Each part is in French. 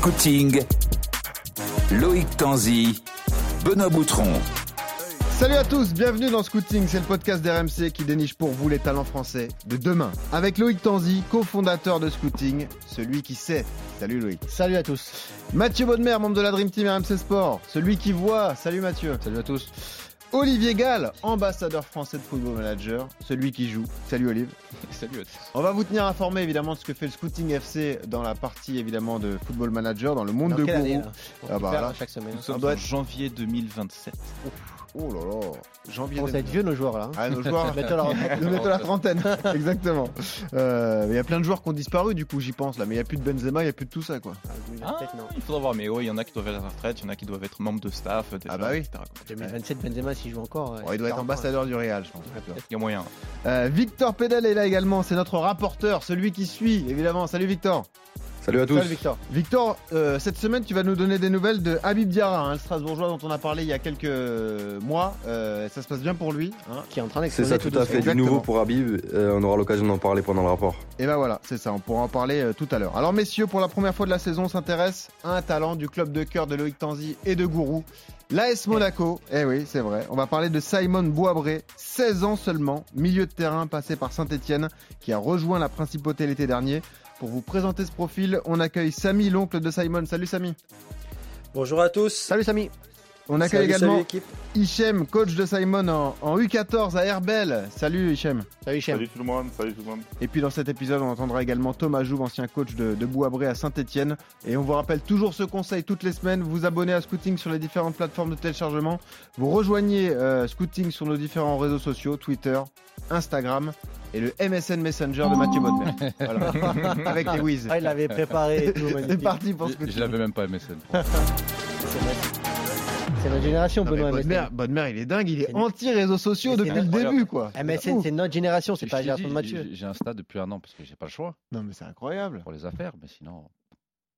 Scouting, Loïc Tanzi, Benoît Boutron. Salut à tous, bienvenue dans Scouting, c'est le podcast d'RMC qui déniche pour vous les talents français de demain. Avec Loïc Tanzi, cofondateur de Scouting, celui qui sait. Salut Loïc. Salut à tous. Mathieu Baudemer, membre de la Dream Team RMC Sport, celui qui voit. Salut Mathieu. Salut à tous. Olivier Gall, ambassadeur français de Football Manager, celui qui joue. Salut Olive. Salut à tous. On va vous tenir informé évidemment de ce que fait le Scouting FC dans la partie évidemment de Football Manager, dans le monde Dans de Gourou. année, là? Ah bah chaque semaine. Nous sommes doit en être- janvier 2027. Oh là là, janvier. Commence à être 2020. vieux nos joueurs là. hein. Ah, nos joueurs, Bientôt la la trentaine, exactement. Euh, Il y a plein de joueurs qui ont disparu, du coup, j'y pense là. Mais il n'y a plus de Benzema, il n'y a plus de tout ça, quoi. Ah, 2027, Ah, non. il faudra voir, mais oui, il y en a qui doivent être à la retraite, il y en a qui doivent être membres de staff, déjà, Ah bah oui. etc., quoi. 2027, Benzema s'il joue encore. Bon, il doit être ambassadeur du Real, je pense. Il y a moyen. Euh, Victor Pédal est là également, c'est notre rapporteur, celui qui suit, évidemment. Salut Victor. Salut à tous. Salut Victor. Victor, euh, cette semaine, tu vas nous donner des nouvelles de Habib Diarra, hein, le Strasbourgeois dont on a parlé il y a quelques mois. Euh, ça se passe bien pour lui. hein. Qui est en train C'est d'exploser ça, tout tout à fait. Du nouveau pour Habib. Euh, on aura l'occasion d'en parler pendant le rapport. Et ben voilà, c'est ça, on pourra en parler euh, tout à l'heure. Alors messieurs, pour la première fois de la saison, on s'intéresse à un talent du club de cœur de Loïc Tanzi et de Gourou, l'AS Monaco. Eh oui, c'est vrai. On va parler de Simon Boabré, 16 ans seulement, milieu de terrain passé par Saint-Etienne, qui a rejoint la principauté l'été dernier. Pour vous présenter ce profil, on accueille Samy, l'oncle de Simon. Salut Samy. Bonjour à tous. Salut Samy. On accueille Salut, également salut. Hichem, coach de Simon en, en U14 à Herbel. Salut Hichem. Salut Hichem. Salut tout le monde, salut tout le monde. Et puis dans cet épisode, on entendra également Thomas Jouve, ancien coach de, de Bouabré à Saint-Etienne. Et on vous rappelle toujours ce conseil toutes les semaines, vous abonnez à Scouting sur les différentes plateformes de téléchargement. Vous rejoignez euh, Scouting sur nos différents réseaux sociaux, Twitter, Instagram et le MSN Messenger de Mathieu Bodmer. Voilà. Avec les Wiz. Ah, il l'avait préparé et tout. C'est parti pour Je, Scouting. je l'avais même pas MSN. C'est notre génération, Non, Benoît. Bodmer, MSN. Bodmer, il est dingue, il est anti-réseaux sociaux depuis le début, quoi. MSN, c'est notre génération, c'est Je pas la génération de Mathieu. j'ai- J'ai un stade depuis un an parce que j'ai pas le choix Non, mais c'est incroyable. pour les affaires, mais sinon,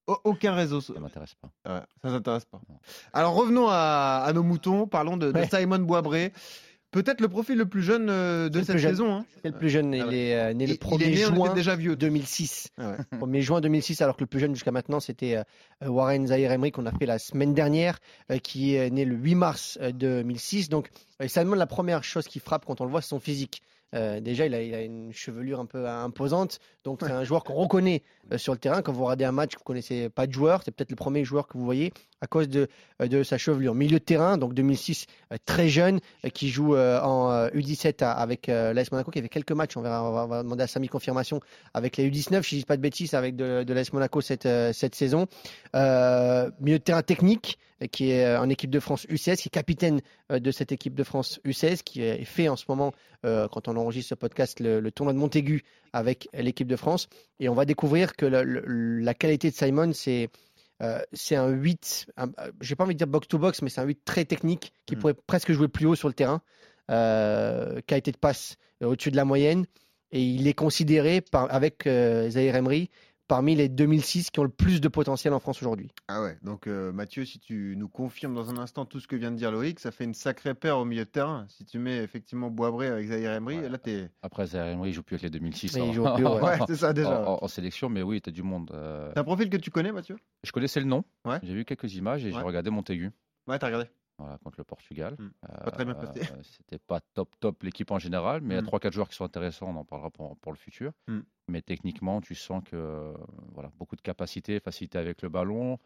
Au- Aucun réseau ça m'intéresse pas. Ouais, ça s'intéresse pas. Non. Alors revenons à, à nos moutons, parlons de, de Ouais. Simon Boabré. Peut-être le profil le plus jeune euh, de cette saison. hein. C'est le plus jeune. Ah Il ouais. est euh, né Il- le il 1er est né, on était juin déjà vieux. 2006. Ah ouais. 1er juin 2006, alors que le plus jeune jusqu'à maintenant, c'était euh, Warren Zahir Emery qu'on a fait la semaine dernière, qui est né le 8 mars euh, 2006. Donc, Salmon, la première chose qui frappe quand on le voit, c'est son physique. Euh, déjà, il a, il a une chevelure un peu imposante. Donc, c'est un joueur qu'on reconnaît euh, sur le terrain. Quand vous regardez un match, vous connaissez pas de joueur. C'est peut-être le premier joueur que vous voyez à cause de, euh, de sa chevelure. Milieu de terrain, donc 2006, euh, très jeune, euh, qui joue en euh, U17 à- avec l'AS Monaco, qui avait quelques matchs. On, va, demander à Samy confirmation avec les U19, si je dis pas de bêtises, avec de, l'AS Monaco cette, saison. Milieu de terrain technique, qui est en équipe de France U16, qui est capitaine de cette équipe de France U16, qui est fait en ce moment, quand on enregistre ce podcast, le, tournoi de Montaigu avec l'équipe de France. Et on va découvrir que la qualité de Simon, c'est c'est un 8, un- euh, j'ai pas envie de dire box-to-box, mais c'est un 8 très technique qui Mm. pourrait presque jouer plus haut sur le terrain. Euh, qualité de passe euh, au-dessus de la moyenne. Et il est considéré par, avec euh, Zahir Emery parmi les 2006 qui ont le plus de potentiel en France aujourd'hui. Ah ouais, donc euh, Mathieu, si tu nous confirmes dans un instant tout ce que vient de dire Loïc, ça fait une sacrée paire au milieu de terrain. Si tu mets effectivement Boabré avec Zahir Emery, Ouais. là t'es. Après, Zahir Emery, il joue plus avec les 2006. Mais il en- joue plus, ouais. Ouais, c'est ça déjà. en, en- en sélection, mais oui, t'as du monde. euh, C'est un profil que tu connais, Mathieu? Je connaissais le nom, Ouais. j'ai vu quelques images et Ouais. j'ai regardé Montaigu. Ouais, t'as regardé. Voilà, contre le Portugal. Hmm. Pas très bien passé. Euh, C'était pas top top l'équipe en général, mais il y a Hmm. 3-4 joueurs qui sont intéressants, on en parlera pour, pour le futur. Hmm. Mais techniquement, tu sens que voilà, beaucoup de capacité, facilité avec le ballon.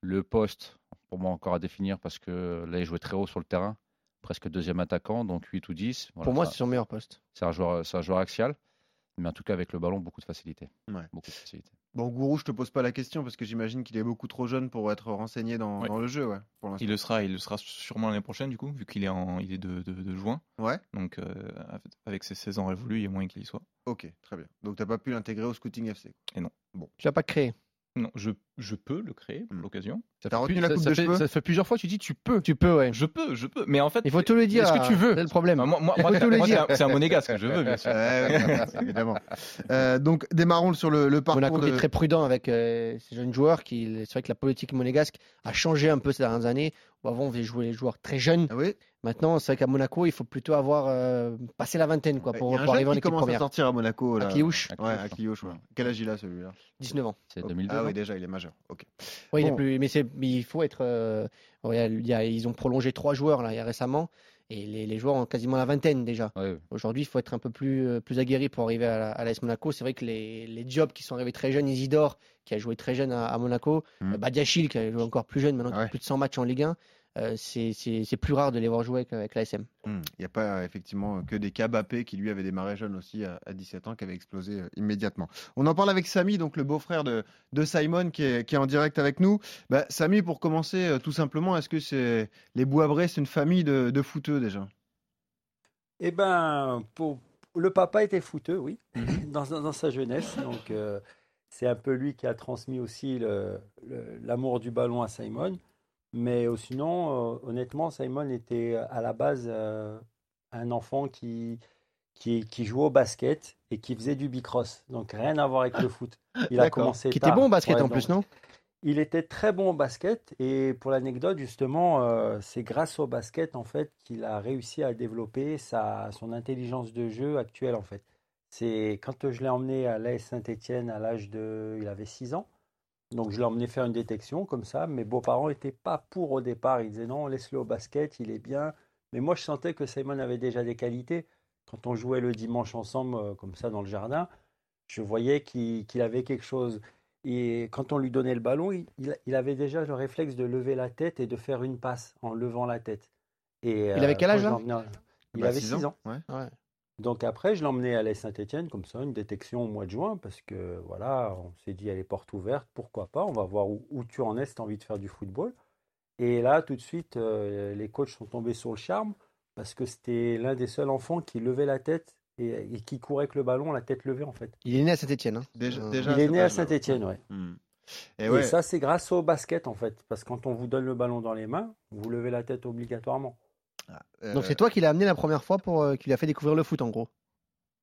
Le poste, pour moi encore à définir parce que là, il jouait très haut sur le terrain, presque deuxième attaquant, donc 8 ou 10. Voilà, Pour moi, ça- c'est son meilleur poste. c'est un, joueur, c'est un joueur axial, mais en tout cas avec le ballon, beaucoup de facilité. Ouais. Beaucoup de facilité. Bon, Gourou, je te pose pas la question parce que j'imagine qu'il est beaucoup trop jeune pour être renseigné dans, Ouais. dans le jeu, ouais, pour. Il le sera, il le sera sûrement l'année prochaine du coup, vu qu'il est en, il est de, de, de juin. Ouais, Donc euh, avec ses 16 ans révolus, il y a moyen qu'il y soit. ok, très bien. Donc t'as pas pu l'intégrer au Scouting FC. Tu l'as pas créé. Non, je, je peux le créer pour Hmm. l'occasion. Ça T'as fait retenu plus- la ça- coupe ça de fait- cheveux Ça fait plusieurs fois, tu dis tu peux. Tu peux, ouais. Je peux, je peux. Mais en fait, Il faut tout le dire. Est-ce que tu veux C'est le problème. Moi, moi, faut moi, tout le moi, dire. c'est un- c'est un monégasque, je veux bien sûr. Ouais, ouais, évidemment. Euh, donc démarrons sur le, le parcours Monaco qui de... est très prudent avec euh, ces jeunes joueurs. Qui, c'est vrai que la politique monégasque a changé un peu ces dernières années. Où avant, on faisait jouer les joueurs très jeunes. Ah oui? Maintenant, c'est vrai qu'à Monaco, il faut plutôt avoir euh, passé la vingtaine quoi, Il pour, y a un pour arriver en qui équipe commence à sortir à Monaco. Là. Ouais, Akliouche, ouais. Quel âge il a celui-là? 19 ans. C'est 2002. Ah oui, déjà, il est majeur. Ok. Oui, il est plus- mais, il faut être. euh, ouais, il y a- ils ont prolongé trois joueurs là, il y a récemment, et les, les joueurs ont quasiment la vingtaine déjà. Ouais, ouais. Aujourd'hui, il faut être un peu plus, euh, plus aguerri pour arriver à, la- à l'AS Monaco. C'est vrai que les, les jobs qui sont arrivés très jeunes, Isidore, qui a joué très jeune à, à Monaco, euh, Badiachil, qui a joué encore plus jeune, maintenant qui a plus de 100 matchs en Ligue 1, euh, c'est plus rare de les voir jouer avec, avec l'ASM. Hmm. Il n'y a pas effectivement que des cas Bappé qui lui avait démarré jeune aussi à, à 17 ans, qui avait explosé euh, immédiatement. On en parle avec Samy, donc le beau-frère de, de Simon qui est, qui est en direct avec nous. Bah, Samy, pour commencer, euh, tout simplement, est-ce que c'est les Boisbrés, c'est une famille de, de footeux déjà? Eh ben, pour... le papa était footeux, oui, dans, dans- dans sa jeunesse. Donc, euh, c'est un peu lui qui a transmis aussi l'amour du ballon à Simon. Mais euh, sinon, euh, honnêtement, Simon était à la base euh, un enfant qui, qui, qui jouait au basket et qui faisait du bicross. Donc, rien à voir avec le foot. Il a commencé Qui était bon au basket Ouais, en plus, non? Il était très bon au basket et pour l'anecdote, justement, euh, c'est grâce au basket en fait qu'il a réussi à développer sa, son intelligence de jeu actuelle en fait. C'est quand je l'ai emmené à l'AS Saint-Étienne à l'âge de, il avait 6 ans. Donc je l'ai emmené faire une détection comme ça. Mes beaux-parents n'étaient pas pour au départ. Ils disaient non, laisse-le au basket, il est bien. Mais moi je sentais que Simon avait déjà des qualités. Quand on jouait le dimanche ensemble euh, comme ça dans le jardin, je voyais qu'il avait quelque chose. Et quand on lui donnait le ballon, il, avait déjà le réflexe de lever la tête et de faire une passe en levant la tête. Et, Il avait quel quand âge, là? l'emmenais- Il Bah, avait six 6 ans. Ouais. Ouais. Donc après, je emmené à l'AS Saint-Etienne, comme ça, une détection au mois de juin, parce que voilà, on s'est dit, elle est porte ouverte, pourquoi pas, on va voir où, où tu en es si tu as envie de faire du football. Et là, tout de suite, euh, les coachs sont tombés sur le charme, parce que c'était l'un des seuls enfants qui levait la tête et, et qui courait avec le ballon, la tête levée en fait. Il est né à Saint-Etienne. Déjà, Euh, déjà Il est né à âge-là. Saint-Etienne, ouais. Hmm. Et Et ouais, ça, c'est grâce au basket en fait, parce que quand on vous donne le ballon dans les mains, vous levez la tête obligatoirement. Euh, Donc c'est toi qui l'as amené la première fois pour euh, qui lui a fait découvrir le foot en gros.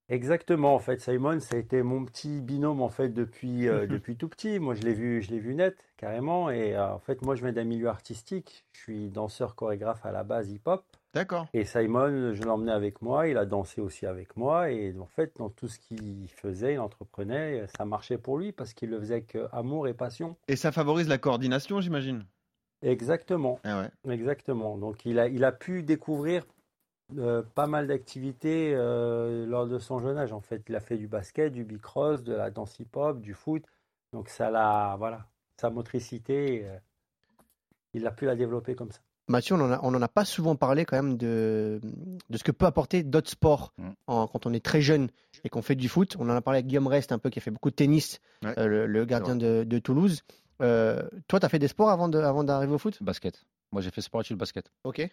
Exactement, en fait, Simon, ça a été mon petit binôme en fait depuis, euh, depuis tout petit. Moi, je l'ai vu, je l'ai vu net carrément. Et euh, en fait, moi, je viens d'un milieu artistique. Je suis danseur chorégraphe à la base hip-hop. D'accord. Et Simon, je l'emmenais avec moi. Il a dansé aussi avec moi. Et en fait, dans tout ce qu'il faisait, il entreprenait, ça marchait pour lui parce qu'il le faisait avec amour et passion. Et ça favorise la coordination, j'imagine Exactement. Ah ouais. Exactement. Donc il a, il a pu découvrir euh, pas mal d'activités euh, lors de son jeune âge. En fait, il a fait du basket, du bicross, de la danse hip-hop, du foot. Donc ça l'a, voilà, sa motricité, euh, il a pu la développer comme ça. Mathieu, on en a, pas souvent parlé quand même de, de ce que peut apporter d'autres sports Mm. en- quand on est très jeune et qu'on fait du foot. On en a parlé avec Guillaume Rest un peu qui a fait beaucoup de tennis, Ouais. euh, le, le gardien de, de Toulouse. Euh, toi, tu as fait des sports avant de- avant d'arriver au foot? Basket. Moi, j'ai fait sport études basket. Ok.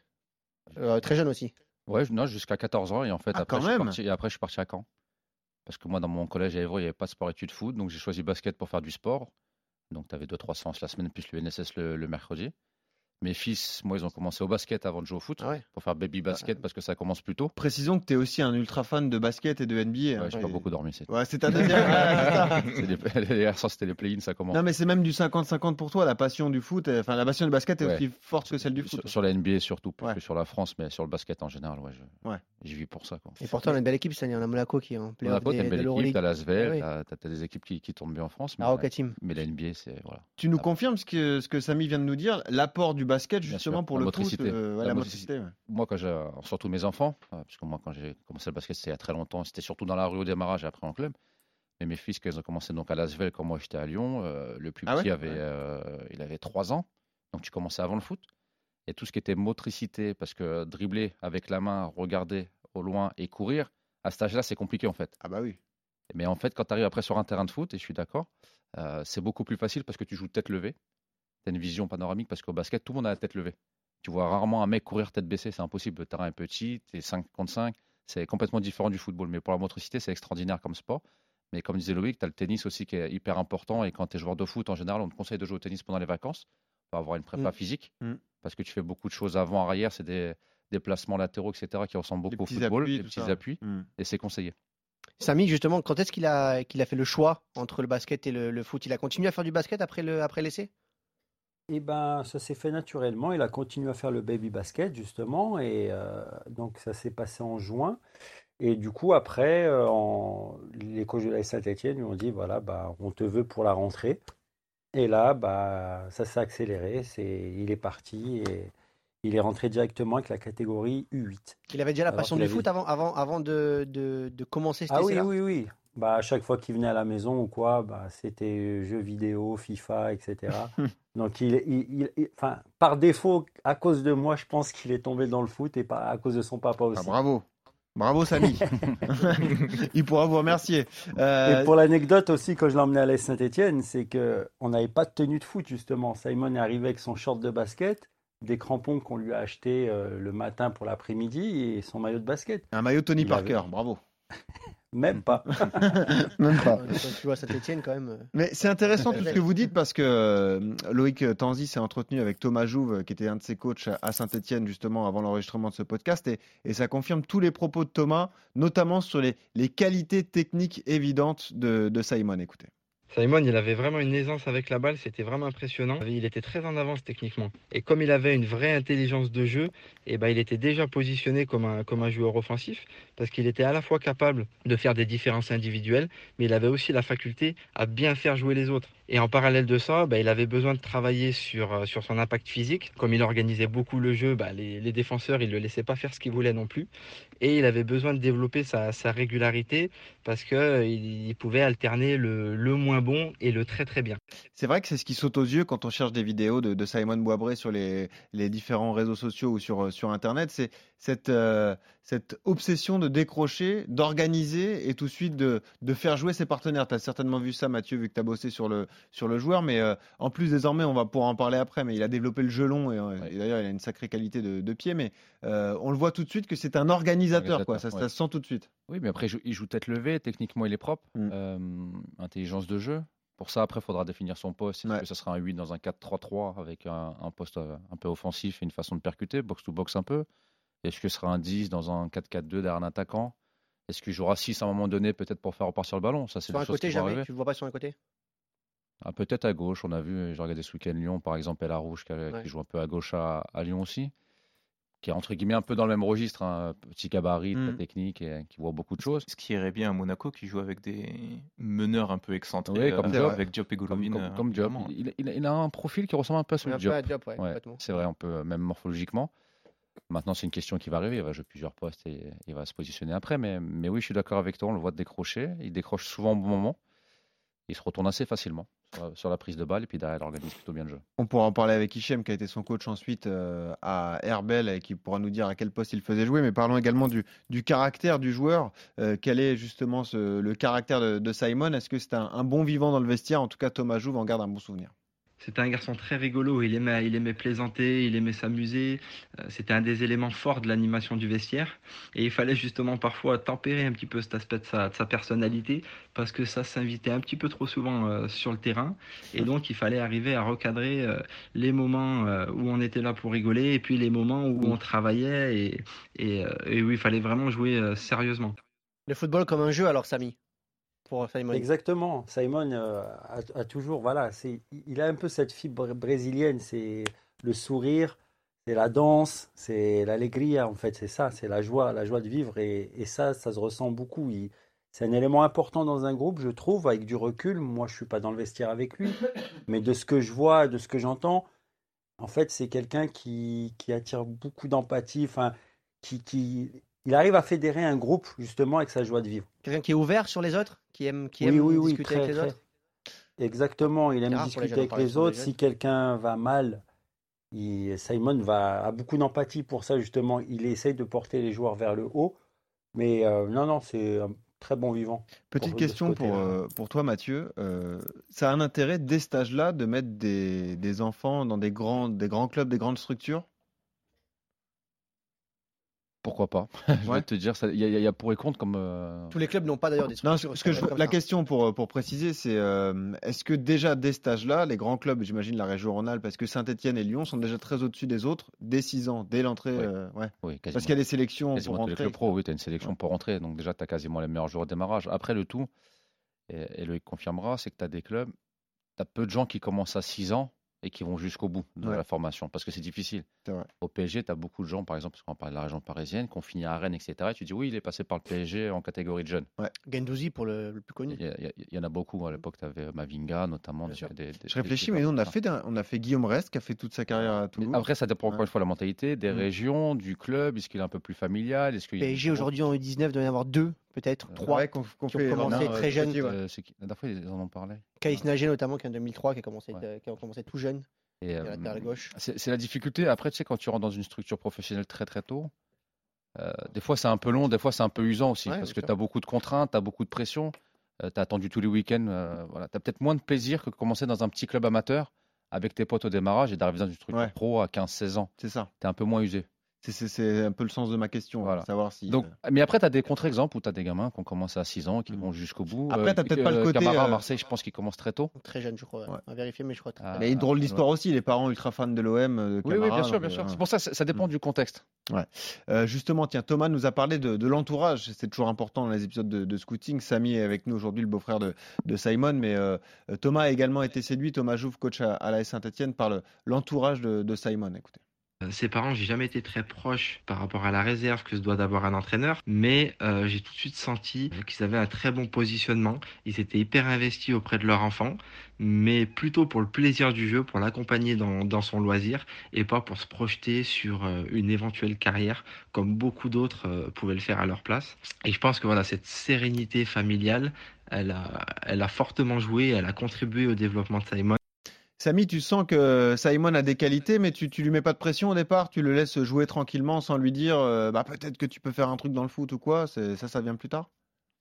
Euh, très jeune aussi. Ouais, non, jusqu'à 14 ans. Et en fait, Ah, après, quand je suis même parti, et après, je suis parti à Caen. Parce que moi, dans mon collège à Évreux, il n'y avait pas de sport études foot. Donc, j'ai choisi basket pour faire du sport. Donc, tu avais 2-3 séances la semaine, plus le, le mercredi. Mes fils, moi, ils ont commencé au basket avant de jouer au foot. Ah ouais. Pour faire baby basket parce que ça commence plus tôt. Précisons que tu es aussi un ultra fan de basket et de NBA. hein. Ouais, j'ai pas Ouais. beaucoup dormi. C'est Ouais, c'est ta deuxième. c'est soir, c'était les play-ins, ça commence. Non, mais c'est même du 50-50 pour toi. La passion du foot, enfin, la passion du basket est Ouais. aussi forte que celle du foot. sur, sur la NBA surtout, plus Ouais. que sur la France, mais sur le basket en général, ouais, je, Ouais. j'y vis pour ça. Quoi. Et pourtant, on a une belle équipe cette année. On a Monaco qui est en playoff Monaco, t'as une belle équipe, t'as l'Asvel, Ah oui. t'as, des équipes qui, qui tournent bien en France, mais, Ah, Team. mais la NBA, c'est voilà. Tu nous Ah. confirmes ce que, ce que Samy vient de nous dire, l'apport du basket justement pour la le motricité. foot, euh, ouais, La la motricité. motricité. ouais. Moi, quand j'ai, surtout mes enfants, euh, parce que moi, quand j'ai commencé le basket, c'était il y a très longtemps, c'était surtout dans la rue au démarrage et après en club. Mais mes fils, quand ils ont commencé donc à Lasvel, quand moi j'étais à Lyon, euh, le plus Ah petit ouais? avait, euh, il avait 3 ans, donc tu commençais avant le foot. Et tout ce qui était motricité, parce que dribbler avec la main, regarder au loin et courir, à cet âge-là, c'est compliqué en fait. Ah bah oui. Mais en fait, quand tu arrives après sur un terrain de foot, et je suis d'accord, euh, c'est beaucoup plus facile parce que tu joues tête levée. Tu as une vision panoramique parce qu'au basket, tout le monde a la tête levée. Tu vois rarement un mec courir tête baissée, c'est impossible. Le terrain est petit, tu es 5 contre 5. C'est complètement différent du football. Mais pour la motricité, c'est extraordinaire comme sport. Mais comme disait Loïc, tu as le tennis aussi qui est hyper important. Et quand tu es joueur de foot, en général, on te conseille de jouer au tennis pendant les vacances pour avoir une prépa Mm. physique. Mm. Parce que tu fais beaucoup de choses avant, arrière, c'est des déplacements latéraux, etc., qui ressemblent beaucoup au football, appuis, des petits ça. appuis. Hmm. Et c'est conseillé. Samy, justement, quand est-ce qu'il a, qu'il a fait le choix entre le basket et le, le foot? Il a continué à faire du basket après le après Et ben, ça s'est fait naturellement. Il a continué à faire le baby basket, justement. Et euh, donc, ça s'est passé en juin. Et du coup, après, euh, en- les coachs de la Saint-Etienne lui ont dit voilà, bah, on te veut pour la rentrée. Et là, bah, ça s'est accéléré. C'est, il est parti et il est rentré directement avec la catégorie U8. Il avait déjà la passion du foot avant, avant, avant de, de, de commencer ce Ah oui, oui, oui. Bah, à chaque fois qu'il venait à la maison ou quoi, bah, c'était jeux vidéo, FIFA, etc. Donc, il, il, il- il- enfin, par défaut, à cause de moi, je pense qu'il est tombé dans le foot et pas à cause de son papa aussi. Ah, bravo. Bravo Samy. Il pourra vous remercier. Euh, Et pour l'anecdote aussi, quand je l'ai emmené à l'AS Saint-Etienne, c'est que on n'avait pas de tenue de foot justement. Simon est arrivé avec son short de basket, des crampons qu'on lui a achetés euh, le matin pour l'après-midi et son maillot de basket. Un maillot Tony Il Parker, avait- bravo. Même pas. Même pas. Tu vois Saint-Etienne, quand même. euh, Mais c'est intéressant tout ce que vous dites parce que euh, Loïc Tanzi s'est entretenu avec Thomas Jouve, qui était un de ses coachs à Saint-Etienne justement avant l'enregistrement de ce podcast, et, et ça confirme tous les propos de Thomas, notamment sur les, les qualités techniques évidentes de, de Simon. Écoutez. Simon, il avait vraiment une aisance avec la balle, c'était vraiment impressionnant. Il était très en avance techniquement. Et comme il avait une vraie intelligence de jeu, eh ben, il était déjà positionné comme un, joueur offensif, parce qu'il était à la fois capable de faire des différences individuelles, mais il avait aussi la faculté à bien faire jouer les autres. Et en parallèle de ça, bah, il avait besoin de travailler sur, euh, sur son impact physique. Comme il organisait beaucoup le jeu, bah, les, défenseurs, ils ne le laissaient pas faire ce qu'il voulait non plus. Et il avait besoin de développer sa, régularité parce qu'il il pouvait alterner le, le moins bon et le très très bien. C'est vrai que c'est ce qui saute aux yeux quand on cherche des vidéos de, Simon Boisbré sur les, différents réseaux sociaux ou sur, sur Internet. C'est cette, euh, cette obsession de décrocher, d'organiser et tout de suite de, de faire jouer ses partenaires. Tu as certainement vu ça, Mathieu, vu que tu as bossé sur le, sur le joueur. Mais euh, en plus, désormais, on va pouvoir en parler après, mais il a développé le jeu long et, euh, et d'ailleurs, il a une sacrée qualité de, de pied. Mais euh, on le voit tout de suite que c'est un organisateur. Quoi. Ça, ouais. se sent tout de suite. Oui, mais après, il joue, tête levée. Techniquement, il est propre. Mm. Intelligence de jeu. Pour ça, après, il faudra définir son poste. Est-ce Ouais. que ça sera un 8 dans un 4-3-3 avec un, un poste un peu offensif et une façon de percuter, box-to-box un peu? Est-ce que ce sera un 10 dans un 4-4-2 derrière un attaquant? Est-ce qu'il jouera 6 à un moment donné, peut-être pour faire repartir le ballon? Ça, c'est Sur un côté, jamais. arriver. Tu le vois pas sur un côté? Ah, peut-être à gauche, on a vu, j'ai regardé ce week-end Lyon, par exemple, la Rouge, qui, Ouais. qui joue un peu à gauche à, à Lyon aussi, qui est entre guillemets un peu dans le même registre, hein, petit gabarit, très Mm. technique et qui voit beaucoup de choses. Ce qui irait bien à Monaco, qui joue avec des meneurs un peu excentrés, Oui, comme euh, Diop. avec Diop et Golovin. comme, comme Diop. Il, il a- il a un profil qui ressemble un peu à celui Un de Diop. à Diop, ouais, Ouais, complètement. c'est vrai, on peut euh, même morphologiquement. Maintenant, c'est une question qui va arriver. Il va jouer plusieurs postes et il va se positionner après. Mais, oui, je suis d'accord avec toi. On le voit décrocher. Il décroche souvent au bon moment. Il se retourne assez facilement sur la, prise de balle et puis derrière, il organise plutôt bien le jeu. On pourra en parler avec Hichem, qui a été son coach ensuite euh, à Herbel et qui pourra nous dire à quel poste il faisait jouer. Mais parlons également du, caractère du joueur. Euh, quel est justement le caractère de, de Simon? Est-ce que c'est un, un bon vivant dans le vestiaire? En tout cas, Thomas Jouve en garde un bon souvenir. C'était un garçon très rigolo, il aimait, il aimait plaisanter, il aimait s'amuser. Euh, C'était un des éléments forts de l'animation du vestiaire. Et il fallait justement parfois tempérer un petit peu cet aspect de sa, personnalité parce que ça s'invitait un petit peu trop souvent euh, sur le terrain. Et donc il fallait arriver à recadrer euh, les moments où on était là pour rigoler et puis les moments où on travaillait et, et, où il fallait vraiment jouer sérieusement. Le football comme un jeu, alors, Samy? Exactement. Simon euh, a, toujours, voilà, il a un peu cette fibre brésilienne, c'est le sourire, c'est la danse, c'est l'allegria, en fait, c'est ça, c'est la joie, la joie de vivre, et, ça, ça se ressent beaucoup. C'est un élément important dans un groupe, je trouve, avec du recul. Moi, je suis pas dans le vestiaire avec lui, mais de ce que je vois, de ce que j'entends, en fait, c'est quelqu'un qui, attire beaucoup d'empathie, enfin, qui, il arrive à fédérer un groupe justement avec sa joie de vivre. Quelqu'un qui est ouvert sur les autres Qui aime, qui Oui, aime oui, oui, discuter très, avec les très. autres? Exactement, il aime les discuter avec les autres. Si quelqu'un va mal, il- Simon va, a beaucoup d'empathie pour ça, justement. Il essaye de porter les joueurs vers le haut. Mais euh, non, non, c'est un très bon vivant. Petite question pour, euh, pour toi, Mathieu. Euh, ça a un intérêt dès cet âge-là de mettre des, des enfants dans des grands, des grands clubs, des grandes structures? Pourquoi pas Je Ouais. vais te dire, il y, a- il y a pour et contre comme. euh, Tous les clubs n'ont pas d'ailleurs des Non, ce que je- la ça. question pour, pour préciser, c'est euh, est-ce que déjà dès cet âge-là, les grands clubs, j'imagine la région Rhône-Alpes, parce que Saint-Etienne et Lyon sont déjà très au-dessus des autres dès 6 ans, dès l'entrée Oui. euh, ouais. oui, quasiment. Parce qu'il y a des sélections Quasiment pour rentrer. clubs pro, oui, tu as une sélection pour rentrer. Donc déjà, tu as quasiment les meilleurs joueurs au démarrage. Après, le tout, et, et Loïc confirmera, c'est que tu as des clubs, tu as peu de gens qui commencent à 6 ans et qui vont jusqu'au bout de Ouais. la formation parce que c'est difficile. Vrai. Au PSG, tu as beaucoup de gens, par exemple, parce qu'on parle de la région parisienne, qui ont fini à Rennes, etc. Et tu dis oui, il est passé par le PSG en catégorie de jeunes. Gendouzi pour le, le plus connu. Il y, en a beaucoup. À l'époque, tu avais Mavinga, notamment. Des- des- Je réfléchis, mais nous, on a fait, on a fait Guillaume Rest qui a fait toute sa carrière à Mais Toulouse. Après, ça dépend encore Ouais. une fois de la mentalité, des Mm. régions, du club. Est-ce qu'il est un peu plus familial? Y a PSG aujourd'hui en U19 doit y en avoir deux, peut-être Euh, trois. Qu'on- qu'on qui ont commencé non, très euh, jeunes. ouais. Euh, La dernière fois, ils en ont parlé. Kaïs Nagé notamment qui est en 2003 qui a commencé, Ouais. euh, qui a commencé tout jeune, Et, euh, gauche. C'est c'est la difficulté. Après, tu sais, quand tu rentres dans une structure professionnelle très très tôt, euh, des fois c'est un peu long, des fois c'est un peu usant aussi, Ouais, parce que tu as beaucoup de contraintes, tu as beaucoup de pression, tu as attendu tous les week-ends. euh, voilà. Tu as peut-être moins de plaisir que de commencer dans un petit club amateur avec tes potes au démarrage et d'arriver dans une structure Ouais. pro à 15-16 ans. C'est ça. Tu es un peu moins usé. C'est- un peu le sens de ma question. Voilà. Savoir si. Donc, euh, mais après, tu as des contre-exemples où tu as des gamins qui ont commencé à 6 ans, qui Mm. vont jusqu'au bout. Après, t'as peut-être pas le côté, Camara à euh, Marseille, je pense qu'il commence très tôt. Très jeune, je crois. Ouais. À vérifier, mais je crois. très Ah, jeune. Mais il y a une drôle ouais. d'histoire aussi, les parents ultra fans de l'OM. Oui, bien sûr, bien euh, sûr. C'est pour ça, ça ça dépend Mm. du contexte. Euh, justement, tiens, Thomas nous a parlé de, de l'entourage. C'est toujours important dans les épisodes de, de scouting. Samy est avec nous aujourd'hui, le beau-frère de, de Simon. Mais euh, Thomas a également été séduit, Thomas Jouve, coach à, à la Saint-Etienne, par le- l'entourage de, de Simon. Écoutez. Euh, Ses parents, j'ai jamais été très proche par rapport à la réserve que se doit d'avoir un entraîneur, mais euh, j'ai tout de suite senti qu'ils avaient un très bon positionnement. Ils étaient hyper investis auprès de leur enfant, mais plutôt pour le plaisir du jeu, pour l'accompagner dans, son loisir, et pas pour se projeter sur euh, une éventuelle carrière, comme beaucoup d'autres pouvaient le faire à leur place. Et je pense que voilà, cette sérénité familiale, elle a, elle a fortement joué, elle a contribué au développement de Simon. Samy, tu sens que Simon a des qualités, mais tu, lui mets pas de pression au départ? Tu le laisses jouer tranquillement sans lui dire euh, bah, peut-être que tu peux faire un truc dans le foot ou quoi? Ça, ça vient plus tard?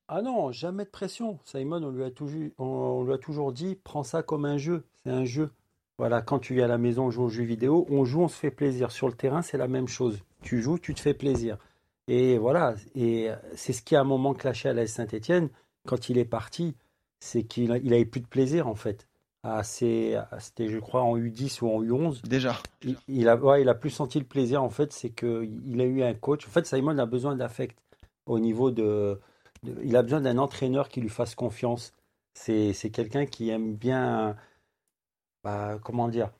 Ah non, jamais de pression. Simon, on lui a toujours, on, lui a toujours dit, prends ça comme un jeu. C'est un jeu. Voilà, quand tu es à la maison, on joue aux jeux vidéo, on joue, on se fait plaisir. Sur le terrain, c'est la même chose. Tu joues, tu te fais plaisir. Et voilà, et c'est ce qui a un moment clashé à la Saint-Etienne quand il est parti, c'est qu'il a- il avait plus de plaisir en fait. C'était, je crois, en U10 ou en U11. Déjà. Il, il a, ouais, il a plus senti le plaisir en fait, c'est qu'il a eu un coach. En fait, Simon a besoin d'affect au niveau de, de- Il a besoin d'un entraîneur qui lui fasse confiance. C'est c'est quelqu'un qui aime bien. bah, comment dire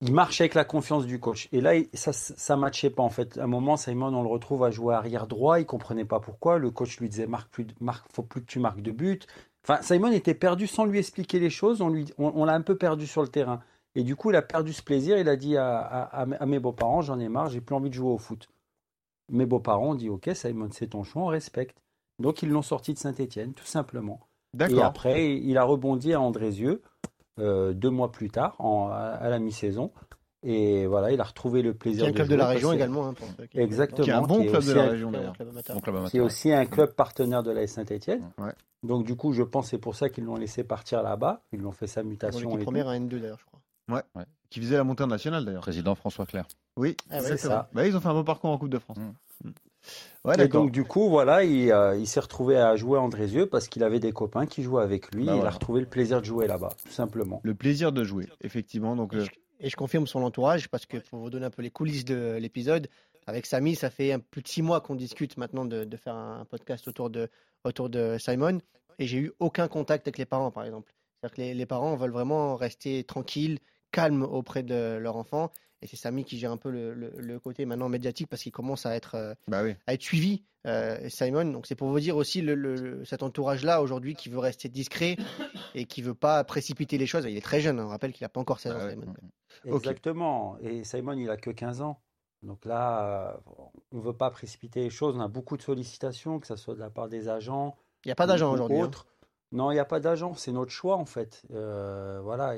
Il marche avec la confiance du coach. Et là, ça ça matchait pas en fait. À un moment, Simon, on le retrouve à jouer arrière droit. Il comprenait pas pourquoi. Le coach lui disait Marque plus, de- marque, faut plus que tu marques de but. Enfin, Simon était perdu sans lui expliquer les choses. On, lui, on, on l'a un peu perdu sur le terrain. Et du coup, il a perdu ce plaisir. Il a dit à, à- à mes- beaux-parents, j'en ai marre, j'ai plus envie de jouer au foot. Mes beaux-parents ont dit, ok, Simon, c'est ton choix, on respecte. Donc, ils l'ont sorti de Saint-Etienne, tout simplement. Et après, il a rebondi à Andrézieux euh, deux mois plus tard, en- à, à la mi-saison. Et voilà, il a retrouvé le Qui plaisir est un club de la région également. hein, pour Exactement. Qui est un bon qui club de la région d'ailleurs. club amateur. Bon club qui est amateur. aussi un club partenaire de la Saint-Etienne. Ouais. Donc, du coup, je pense que c'est pour ça qu'ils l'ont laissé partir là-bas. Ils lui ont fait sa mutation. et première à N2 d'ailleurs, je crois. Qui visait la montée en nationale d'ailleurs. Président François Clair. Oui, Ah ouais, c'est c'est ça. Bah, ils ont fait un bon parcours en Coupe de France. Mm. Mm. Ouais, Et donc, du coup, voilà, il, euh, il s'est retrouvé à jouer à Andrézieux parce qu'il avait des copains qui jouaient avec lui. Bah il voilà. a retrouvé le plaisir de jouer là-bas, tout simplement. Le plaisir de jouer, effectivement. Donc, euh, et je confirme son entourage parce que pour vous donner un peu les coulisses de l'épisode, avec Samy, ça fait un, plus de six mois qu'on discute maintenant de, de faire un podcast autour de, autour de Simon et j'ai eu aucun contact avec les parents, par exemple. C'est-à-dire que les, les parents veulent vraiment rester tranquilles, calmes auprès de leur enfant. Et c'est Samy qui gère un peu le, le- le côté maintenant médiatique parce qu'il commence à être, euh, bah oui. à être suivi, euh, Simon. Donc c'est pour vous dire aussi le, le- le- cet entourage-là aujourd'hui qui veut rester discret et qui veut pas précipiter les choses. Il est très jeune, hein, on rappelle qu'il n'a pas encore 16 ans, ouais. Simon. Exactement. Et Simon, il a que 15 ans. Donc là, euh, on ne veut pas précipiter les choses. On a beaucoup de sollicitations, que ce soit de la part des agents. Il n'y a pas d'agent ou aujourd'hui. hein. autres. Non, il n'y a pas d'agent, c'est notre choix en fait. Euh, voilà,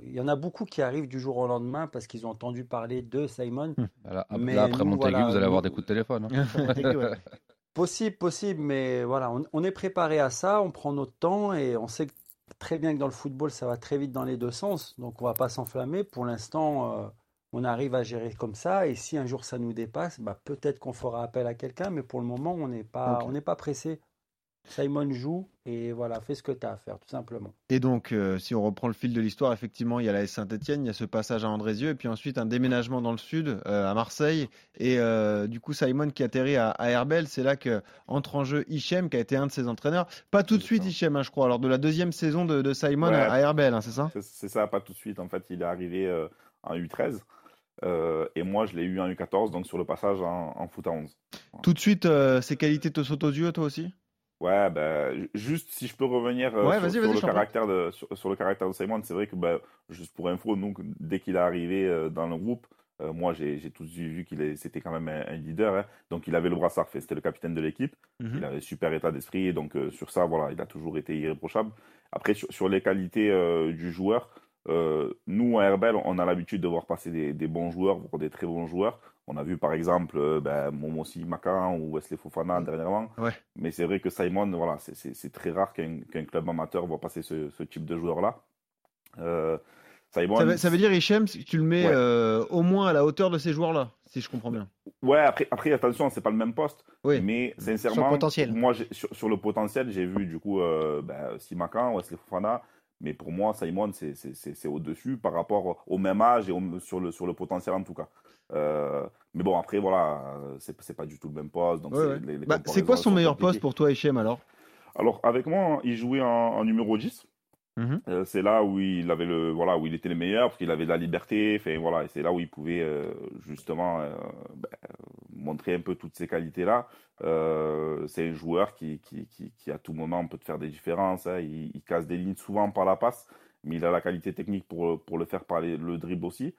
il y en a beaucoup qui arrivent du jour au lendemain parce qu'ils ont entendu parler de Simon. Ap- Mais là, après nous, Montaigu, voilà, vous allez avoir nous- des coups de téléphone. hein. Possible, possible, mais voilà, on, on est préparé à ça, on prend notre temps et on sait très bien que dans le football, ça va très vite dans les deux sens. Donc on va pas s'enflammer. Pour l'instant, euh, on arrive à gérer comme ça. Et si un jour ça nous dépasse, bah, peut-être qu'on fera appel à quelqu'un, mais pour le moment, on n'est pas, on n'est pas pressé. Simon joue et voilà, fais ce que tu as à faire, tout simplement. Et donc, euh, si on reprend le fil de l'histoire, effectivement, il y a la S Saint-Etienne, il y a ce passage à Andrézieux, et puis ensuite un déménagement dans le sud, euh, à Marseille. Et euh, du coup, Simon qui atterrit à, à Herbel, c'est là que entre en jeu Hichem, qui a été un de ses entraîneurs. Pas tout de suite, ça. Hichem, hein, je crois, lors de la deuxième saison de, de Simon Ouais. à Herbel, hein, c'est ça? C'est- ça, pas tout de suite. En fait, il est arrivé euh, en U13 euh, et moi, je l'ai eu en U14, donc sur le passage en, en foot à 11. Tout de suite, euh, ses qualités te sautent aux yeux, toi aussi? Ouais, ben, ju- juste si je peux revenir euh, Ouais, sur, le caractère de, sur, sur le caractère de Simon, c'est vrai que ben, juste pour info, donc, dès qu'il est arrivé euh, dans le groupe, euh, moi j'ai tout de suite vu qu'il c'était quand même un, un leader, hein. donc il avait le brassard fait, c'était le capitaine de l'équipe, Mhm. il avait super état d'esprit, donc sur ça, voilà, il a toujours été irréprochable. Après, sur, sur les qualités du joueur, nous à Herbel, on a l'habitude de voir passer des, des bons joueurs, voire des très bons joueurs. On a vu par exemple euh, ben, Momossi Makan ou Wesley Fofana dernièrement. Ouais. Mais c'est vrai que Simon, voilà, c'est- très rare qu'un club amateur voit passer ce, ce type de joueur-là. Euh, Simon, ça veut, ça veut dire, Hichem, tu le mets Ouais. euh, au moins à la hauteur de ces joueurs-là, si je comprends bien. Ouais, après, après attention, c'est pas le même poste. Oui. Mais Sur sincèrement, le potentiel. moi, sur, sur le potentiel, j'ai vu du coup euh, ben, Simakan, Wesley Fofana. Mais pour moi, Simon, c'est- au-dessus par rapport au même âge et au- sur, le, sur le potentiel en tout cas. Euh, mais bon, après, voilà, euh, c'est pas du tout le même poste. Ouais, c'est- ouais. les Bah, quoi son meilleur poste pour toi, Hichem, alors? Alors, avec moi, il jouait en, en numéro 10. Mhm. Euh, c'est là où il avait le voilà où il était le meilleur parce qu'il avait de la liberté enfin voilà c'est là où il pouvait euh, justement euh, ben, montrer un peu toutes ces qualités là c'est un joueur qui, qui, qui, qui, à tout moment peut te faire des différences hein. il, il casse des lignes souvent par la passe mais il a la qualité technique pour, pour le faire par les- le dribble aussi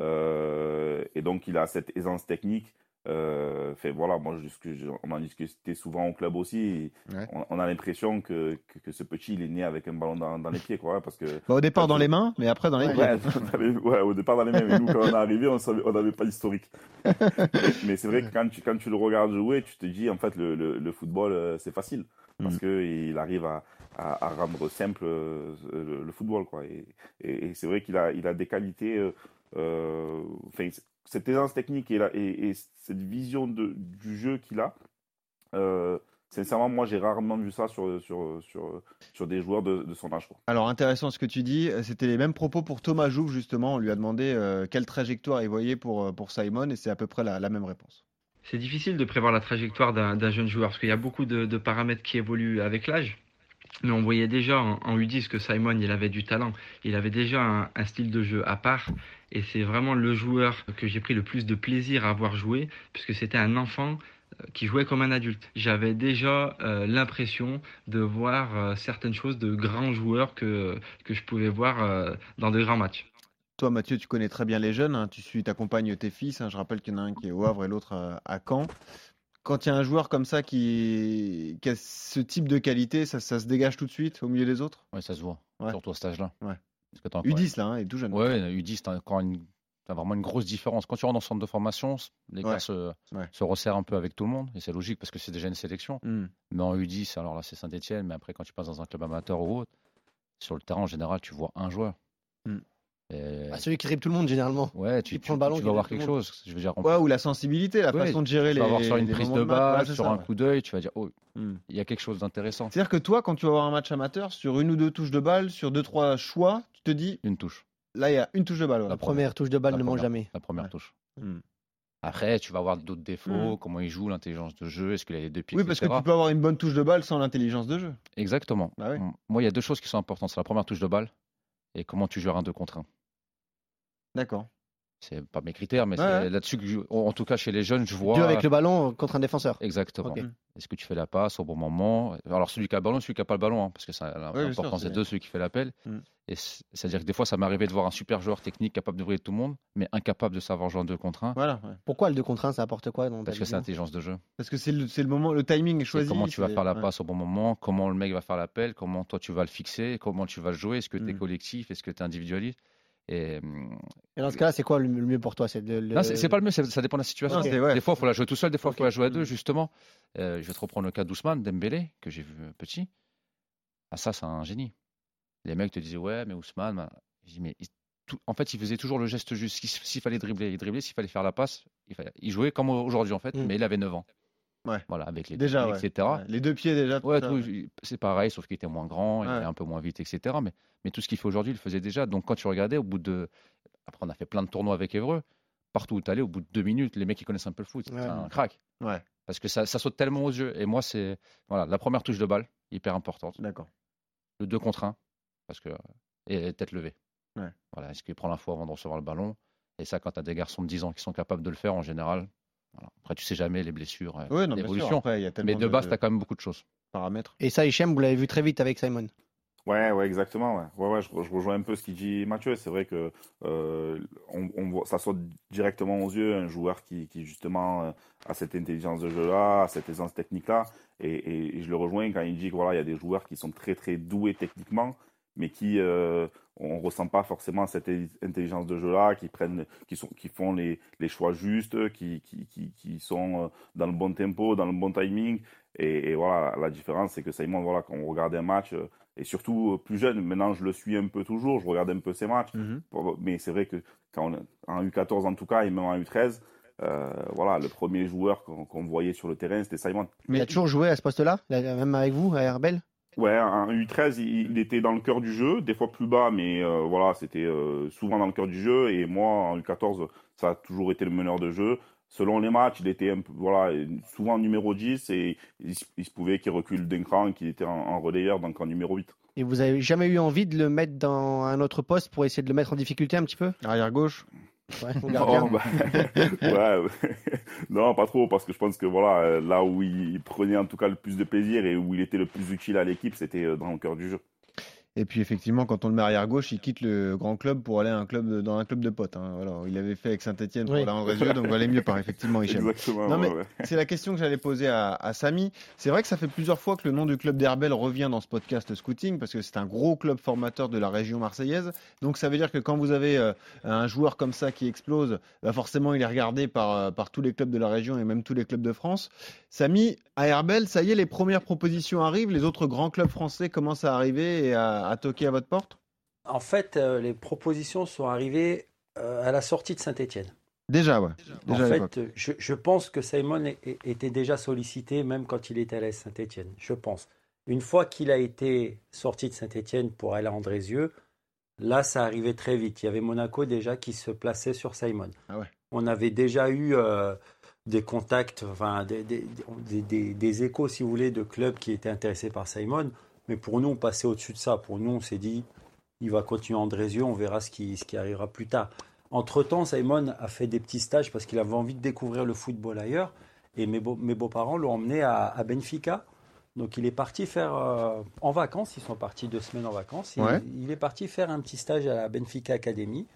et donc il a cette aisance technique euh, fait voilà moi je- je- on en discutait souvent au club aussi Ouais. on, on a l'impression que, que, que ce petit il est né avec un ballon dans, dans les pieds quoi parce que Bah, Au départ dans les mains, mais après dans les pieds. Ouais, ouais, au départ dans les mains, mais nous quand on est arrivé, on savait, on n'avait pas l'historique. mais c'est vrai que quand tu, quand tu le regardes jouer, tu te dis en fait le, le, le football euh, c'est facile parce Mhm. que il arrive à, à, à rendre simple euh, le, le football quoi. Et, et, et c'est vrai qu'il a, il a des qualités, euh, euh, enfin, c- cette aisance technique et, la, et, et cette vision de, du jeu qu'il a. Euh, Sincèrement, moi, j'ai rarement vu ça sur, sur, sur, sur des joueurs de, de son âge. quoi. Alors intéressant ce que tu dis, Euh, c'était les mêmes propos pour Thomas Jouve justement, on lui a demandé euh, quelle trajectoire il voyait pour, euh, pour Simon et c'est à peu près la, la même réponse. C'est difficile de prévoir la trajectoire d'un d'un jeune joueur parce qu'il y a beaucoup de, de paramètres qui évoluent avec l'âge. Mais on voyait déjà en, en U10 que Simon, il avait du talent. Il avait déjà un, un style de jeu à part. Et c'est vraiment le joueur que j'ai pris le plus de plaisir à voir jouer, puisque c'était un enfant euh, qui jouait comme un adulte. J'avais déjà euh, l'impression de voir euh, certaines choses de grands joueurs que, que je pouvais voir euh, dans de grands matchs. Toi Mathieu, tu connais très bien les jeunes, hein, tu suis, t'accompagnes tes fils, hein, je rappelle qu'il y en a un qui est au Havre et l'autre à, à Caen. Quand il y a un joueur comme ça qui, qui a ce type de qualité, ça, ça se dégage tout de suite au milieu des autres? Ouais, ça se voit, Ouais. surtout à cet âge-là. Ouais. Parce que t'as encore- U10 là, hein, il est tout jeune. Ouais, U10, t'as encore une... t'as vraiment une grosse différence. Quand tu rentres dans le centre de formation, les Ouais. gars se... Ouais. se resserrent un peu avec tout le monde, et c'est logique parce que c'est déjà une sélection. Hmm. Mais en U10, alors là, c'est Saint-Etienne, mais après, quand tu passes dans un club amateur ou autre, sur le terrain, en général, tu vois un joueur. Hmm. Et- Ah, celui qui dribble tout le monde généralement. Ouais, tu, tu, prend le ballon, tu vas voir quelque chose. Je veux dire, on Ouais, ou la sensibilité, la Ouais, façon de gérer tu les. vas voir sur une prise de balle, sur ça, un ouais. coup d'œil, tu vas dire, oh, Hmm. il y a quelque chose d'intéressant. C'est-à-dire que toi, quand tu vas voir un match amateur, sur une ou deux touches de balle, sur deux, trois choix, tu te dis, Une touche, là, il y a une touche de balle. voilà. La première touche de balle La ne manque première. jamais. la première Ouais. touche. Hmm. Après, tu vas avoir d'autres défauts, Hmm. comment il joue, l'intelligence de jeu, est-ce qu'il a les deux pieds, Oui, parce que etc. tu peux avoir une bonne touche de balle sans l'intelligence de jeu. Exactement. Bah Moi, il y a deux choses qui sont importantes. C'est la première touche de balle et comment tu gères un 2 contre 1. D'accord. C'est pas mes critères, mais Ouais, c'est ouais. là-dessus que, je- en tout cas chez les jeunes, je vois. Deux avec le ballon contre un défenseur. Exactement. Est-ce que tu fais la passe au bon moment? Alors celui qui a le ballon, celui qui n'a pas le ballon, hein, parce que ça, bien sûr, l'important c'est c'est- deux, celui qui fait l'appel. Mm. Et c'est-à-dire que des fois, ça m'est arrivé de voir un super joueur technique capable d'ouvrir tout le monde, mais incapable de savoir jouer en 2 contre 1, Voilà. ouais. Pourquoi le 2 contre 1 ça apporte quoi dans parce que c'est vision? l'intelligence de jeu. Parce que c'est le, c'est le moment, le timing est C'est choisi. comment tu vas c'est- faire la ouais. passe au bon moment, comment le mec va faire l'appel, comment toi tu vas le fixer, comment tu vas le jouer, est-ce que tu es Mm. collectif, est-ce que tu es individualiste? Et, hum, Et dans ce cas-là, c'est quoi le mieux pour toi? C'est de le- Non, c'est c'est pas le mieux, ça dépend de la situation. Non, c'est- ouais. Des fois, il faut la jouer tout seul, des fois, il faut la jouer à deux, justement. Euh, je vais te reprendre le cas d'Ousmane Dembélé, que j'ai vu euh, petit. Ah, ça, c'est un génie. Les mecs te disaient, ouais, mais Ousmane, bah, je dis, mais il- tout- en fait, il faisait toujours le geste juste. S'il s'il fallait dribbler, il driblait. S'il fallait faire la passe, il, fallait- il jouait comme aujourd'hui, en fait, Mm. mais il avait 9 ans. Ouais. Voilà, avec les Déjà, techniques, ouais. etc. Ouais, Les deux pieds déjà. c'est pareil, sauf qu'il était moins grand, il était un peu moins vite, etc. Mais, mais tout ce qu'il fait aujourd'hui, il le faisait déjà. Donc quand tu regardais, au bout de. Après, on a fait plein de tournois avec Évreux. Partout où tu allais, au bout de deux minutes, les mecs qui connaissent un peu le foot, c'est un crack. Parce que ça, ça saute tellement aux yeux. Et moi, c'est. Voilà, la première touche de balle, hyper importante. d'accord. Le 2 contre 1, parce que. Et tête levée. Voilà, est-ce qu'il prend l'info avant de recevoir le ballon? Et ça, quand tu as des garçons de 10 ans qui sont capables de le faire, en général. Voilà. Après, tu sais jamais les blessures, euh, Oui, non, l'évolution. Après, il y a tellement Mais de base, tu as quand même beaucoup de choses. paramètres. Et ça, Hichem, vous l'avez vu très vite avec Simon. Ouais, ouais, exactement. Ouais, ouais, ouais je, je rejoins un peu ce qu'il dit Mathieu. C'est vrai que euh, on, on voit, ça saute directement aux yeux un joueur qui, qui justement euh, a cette intelligence de jeu-là, a cette aisance technique-là. Et, et- et je le rejoins quand il dit que voilà, il y a des joueurs qui sont très très doués techniquement, mais qui euh, on ressent pas forcément cette intelligence de jeu-là, qui prennent, qui sont, qui font les, les choix justes, qui, qui, qui, qui sont euh, dans le bon tempo, dans le bon timing. Et, et voilà, la différence, c'est que Simon, voilà, quand on regarde un match, euh, et surtout euh, plus jeune, maintenant je le suis un peu toujours, je regarde un peu ses matchs, Mhm. Bon, Mais c'est vrai que quand on, en U14 en tout cas, et même en U13, euh, voilà, le premier joueur qu'on voyait sur le terrain, c'était Simon. Il Mais a toujours joué à ce poste-là, là, même avec vous, à Herbel Ouais, en U13, il, il était dans le cœur du jeu, des fois plus bas, mais euh, voilà, c'était euh, souvent dans le cœur du jeu. Et moi, en U14, ça a toujours été le meneur de jeu. Selon les matchs, il était un peu, voilà, souvent numéro 10 et il, se- il se pouvait qu'il recule d'un cran, qu'il était en, en relayeur, donc en numéro 8. Et vous avez jamais eu envie de le mettre dans un autre poste pour essayer de le mettre en difficulté un petit peu? Arrière gauche. Ouais. Non, bah, ouais, non, pas trop, parce que je pense que voilà, euh, là où il prenait en tout cas le plus de plaisir et où il était le plus utile à l'équipe, c'était euh, dans le cœur du jeu. Et puis effectivement, quand on le met arrière gauche, il quitte le grand club pour aller à un club de- dans un club de potes. hein. Il avait fait avec Saint-Etienne pour Oui. aller à Andrézieux, donc valait mieux par effectivement Hichem. Ouais, mais ouais. C'est la question que j'allais poser à, à Samy. C'est vrai que ça fait plusieurs fois que le nom du club d'Herbel revient dans ce podcast Scouting parce que c'est un gros club formateur de la région marseillaise. Donc ça veut dire que quand vous avez euh, un joueur comme ça qui explose, bah forcément il est regardé par, euh, par tous les clubs de la région et même tous les clubs de France. Samy, à Herbel, ça y est, les premières propositions arrivent. Les autres grands clubs français commencent à arriver et à, à toquer à votre porte? En fait, euh, les propositions sont arrivées euh, à la sortie de Saint-Etienne. Déjà, ouais. En Déjà fait, je, je pense que Simon était déjà sollicité même quand il était à la Saint-Etienne. Je pense. Une fois qu'il a été sorti de Saint-Etienne pour aller à Andrézieux, là, ça arrivait très vite. Il y avait Monaco déjà qui se plaçait sur Simon. Ah ouais. On avait déjà eu euh, des contacts, enfin, des, des- des- échos, si vous voulez, de clubs qui étaient intéressés par Simon. Mais pour nous, on passait au-dessus de ça. Pour nous, on s'est dit, il va continuer à Andrézieux, on verra ce qui, ce qui arrivera plus tard. Entre-temps, Simon a fait des petits stages parce qu'il avait envie de découvrir le football ailleurs. Et mes, beaux- mes beaux-parents l'ont emmené à, à Benfica. Donc il est parti faire euh, en vacances, ils sont partis deux semaines en vacances. Il, Ouais. il est parti faire un petit stage à la Benfica Academy.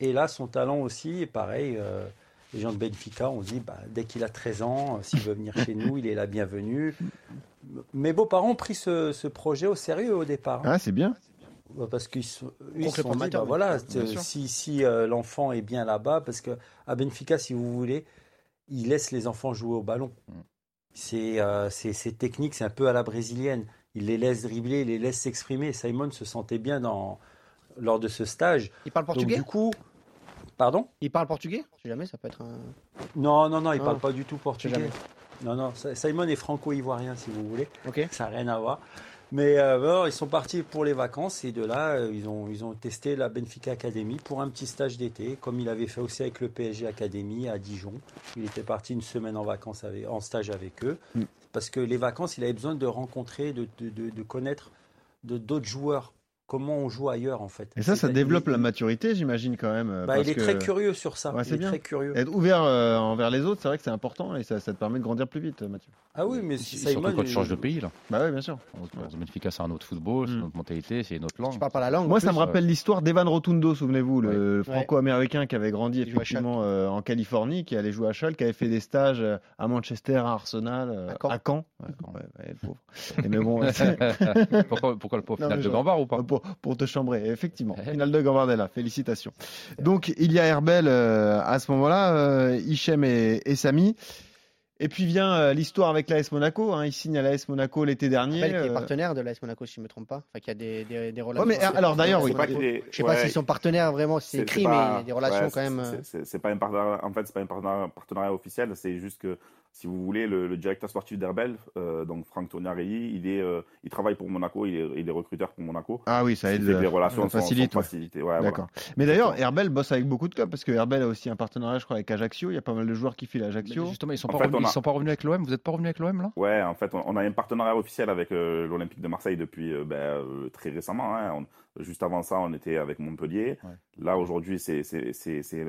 Et là, son talent aussi est pareil. euh, les gens de Benfica ont dit, bah, dès qu'il a 13 ans, euh, s'il veut venir chez nous, il est la bienvenue. Mes beaux-parents ont pris ce, ce projet au sérieux au départ. hein. Ah, c'est bien. Ouais, Parce qu'ils se- se sont dit, bah voilà, si, si euh, l'enfant est bien là-bas, parce que à Benfica, si vous voulez, ils laissent les enfants jouer au ballon. Mm. C'est euh, technique, c'est un peu à la brésilienne. Ils les laissent dribbler, ils les laissent s'exprimer. Simon se sentait bien dans, lors de ce stage. Il parle Donc portugais? du coup, pardon Il parle portugais? Si jamais, ça peut être un. Non, non, non, il Ah. parle pas du tout portugais. Non, non, Simon est franco-ivoirien, si vous voulez. Ok. Ça n'a rien à voir. Mais euh, bon, ils sont partis pour les vacances et de là, euh, ils, ont, ils ont testé la Benfica Academy pour un petit stage d'été, comme il avait fait aussi avec le PSG Academy à Dijon. Il était parti une semaine en vacances avec- en stage avec eux. Mm. Parce que les vacances, il avait besoin de rencontrer, de, de, de- de connaître de d'autres joueurs, comment on joue ailleurs en fait. Et ça, ça développe il- la maturité, j'imagine quand même. euh, bah, parce il est que très curieux sur ça. Ouais, il c'est est bien. très curieux. Être ouvert euh, envers les autres, c'est vrai que c'est important et ça, ça te permet de grandir plus vite, Mathieu. Ah oui, mais Et Simon. Surtout quand tu changes de pays. Là. Bah oui, bien sûr. Dans Benfica, c'est un autre football, c'est Mm. une autre mentalité, c'est une autre langue. Tu parles pas la langue Moi, ça me rappelle l'histoire d'Evan Rotundo, souvenez-vous, le Ouais. franco-américain qui avait grandi à effectivement euh, en Californie, qui allait jouer à Schalke, qui avait fait des stages euh, à Manchester, à Arsenal, euh, À Caen. Mais bon, pourquoi, le pauvre Non, final mais de Gambard ou pas? Pour, pour te chambrer, effectivement. Finale de Gambardella, félicitations. Donc, il y a Herbel euh, à ce moment-là, euh, Hichem et, et Samy. Et puis vient euh, l'histoire avec l'AS Monaco. Hein. Il signe à l'AS Monaco l'été dernier. Rappelle qu'il est partenaire de l'AS Monaco, si je ne me trompe pas. Enfin, qu'il y a des, des, des relations. Ouais, mais alors d'ailleurs, oui. Pas Je sais pas ouais, s'ils sont partenaires vraiment, c'est c'est- écrit, mais pas- il y a des relations ouais, quand même. c'est- euh, c'est pas un partenariat, en fait, c'est pas un partenariat, partenariat officiel. C'est juste que si vous voulez, le, le directeur sportif d'Herbel, euh, donc Franck Tognarelli, il est, euh, il travaille pour Monaco, il est, il est recruteur pour Monaco. Ah oui, ça aide. que les euh, relations ça sont, facilite. sont ouais. facilitées. Ouais, voilà. D'accord. Mais d'ailleurs, Herbel bosse avec beaucoup de clubs parce que Herbel a aussi un partenariat, je crois, avec Ajaccio. Il y a pas mal de joueurs qui filent à Mais Ajaccio. justement, ils sont En pas fait, revenus, on a- ils sont pas revenus avec l'OM. Vous êtes pas revenu avec l'OM là? Ouais, en fait, on, on a un partenariat officiel avec euh, l'Olympique de Marseille depuis euh, ben, euh, très récemment. hein. On- juste avant ça, on était avec Montpellier. Ouais. Là, aujourd'hui, c'est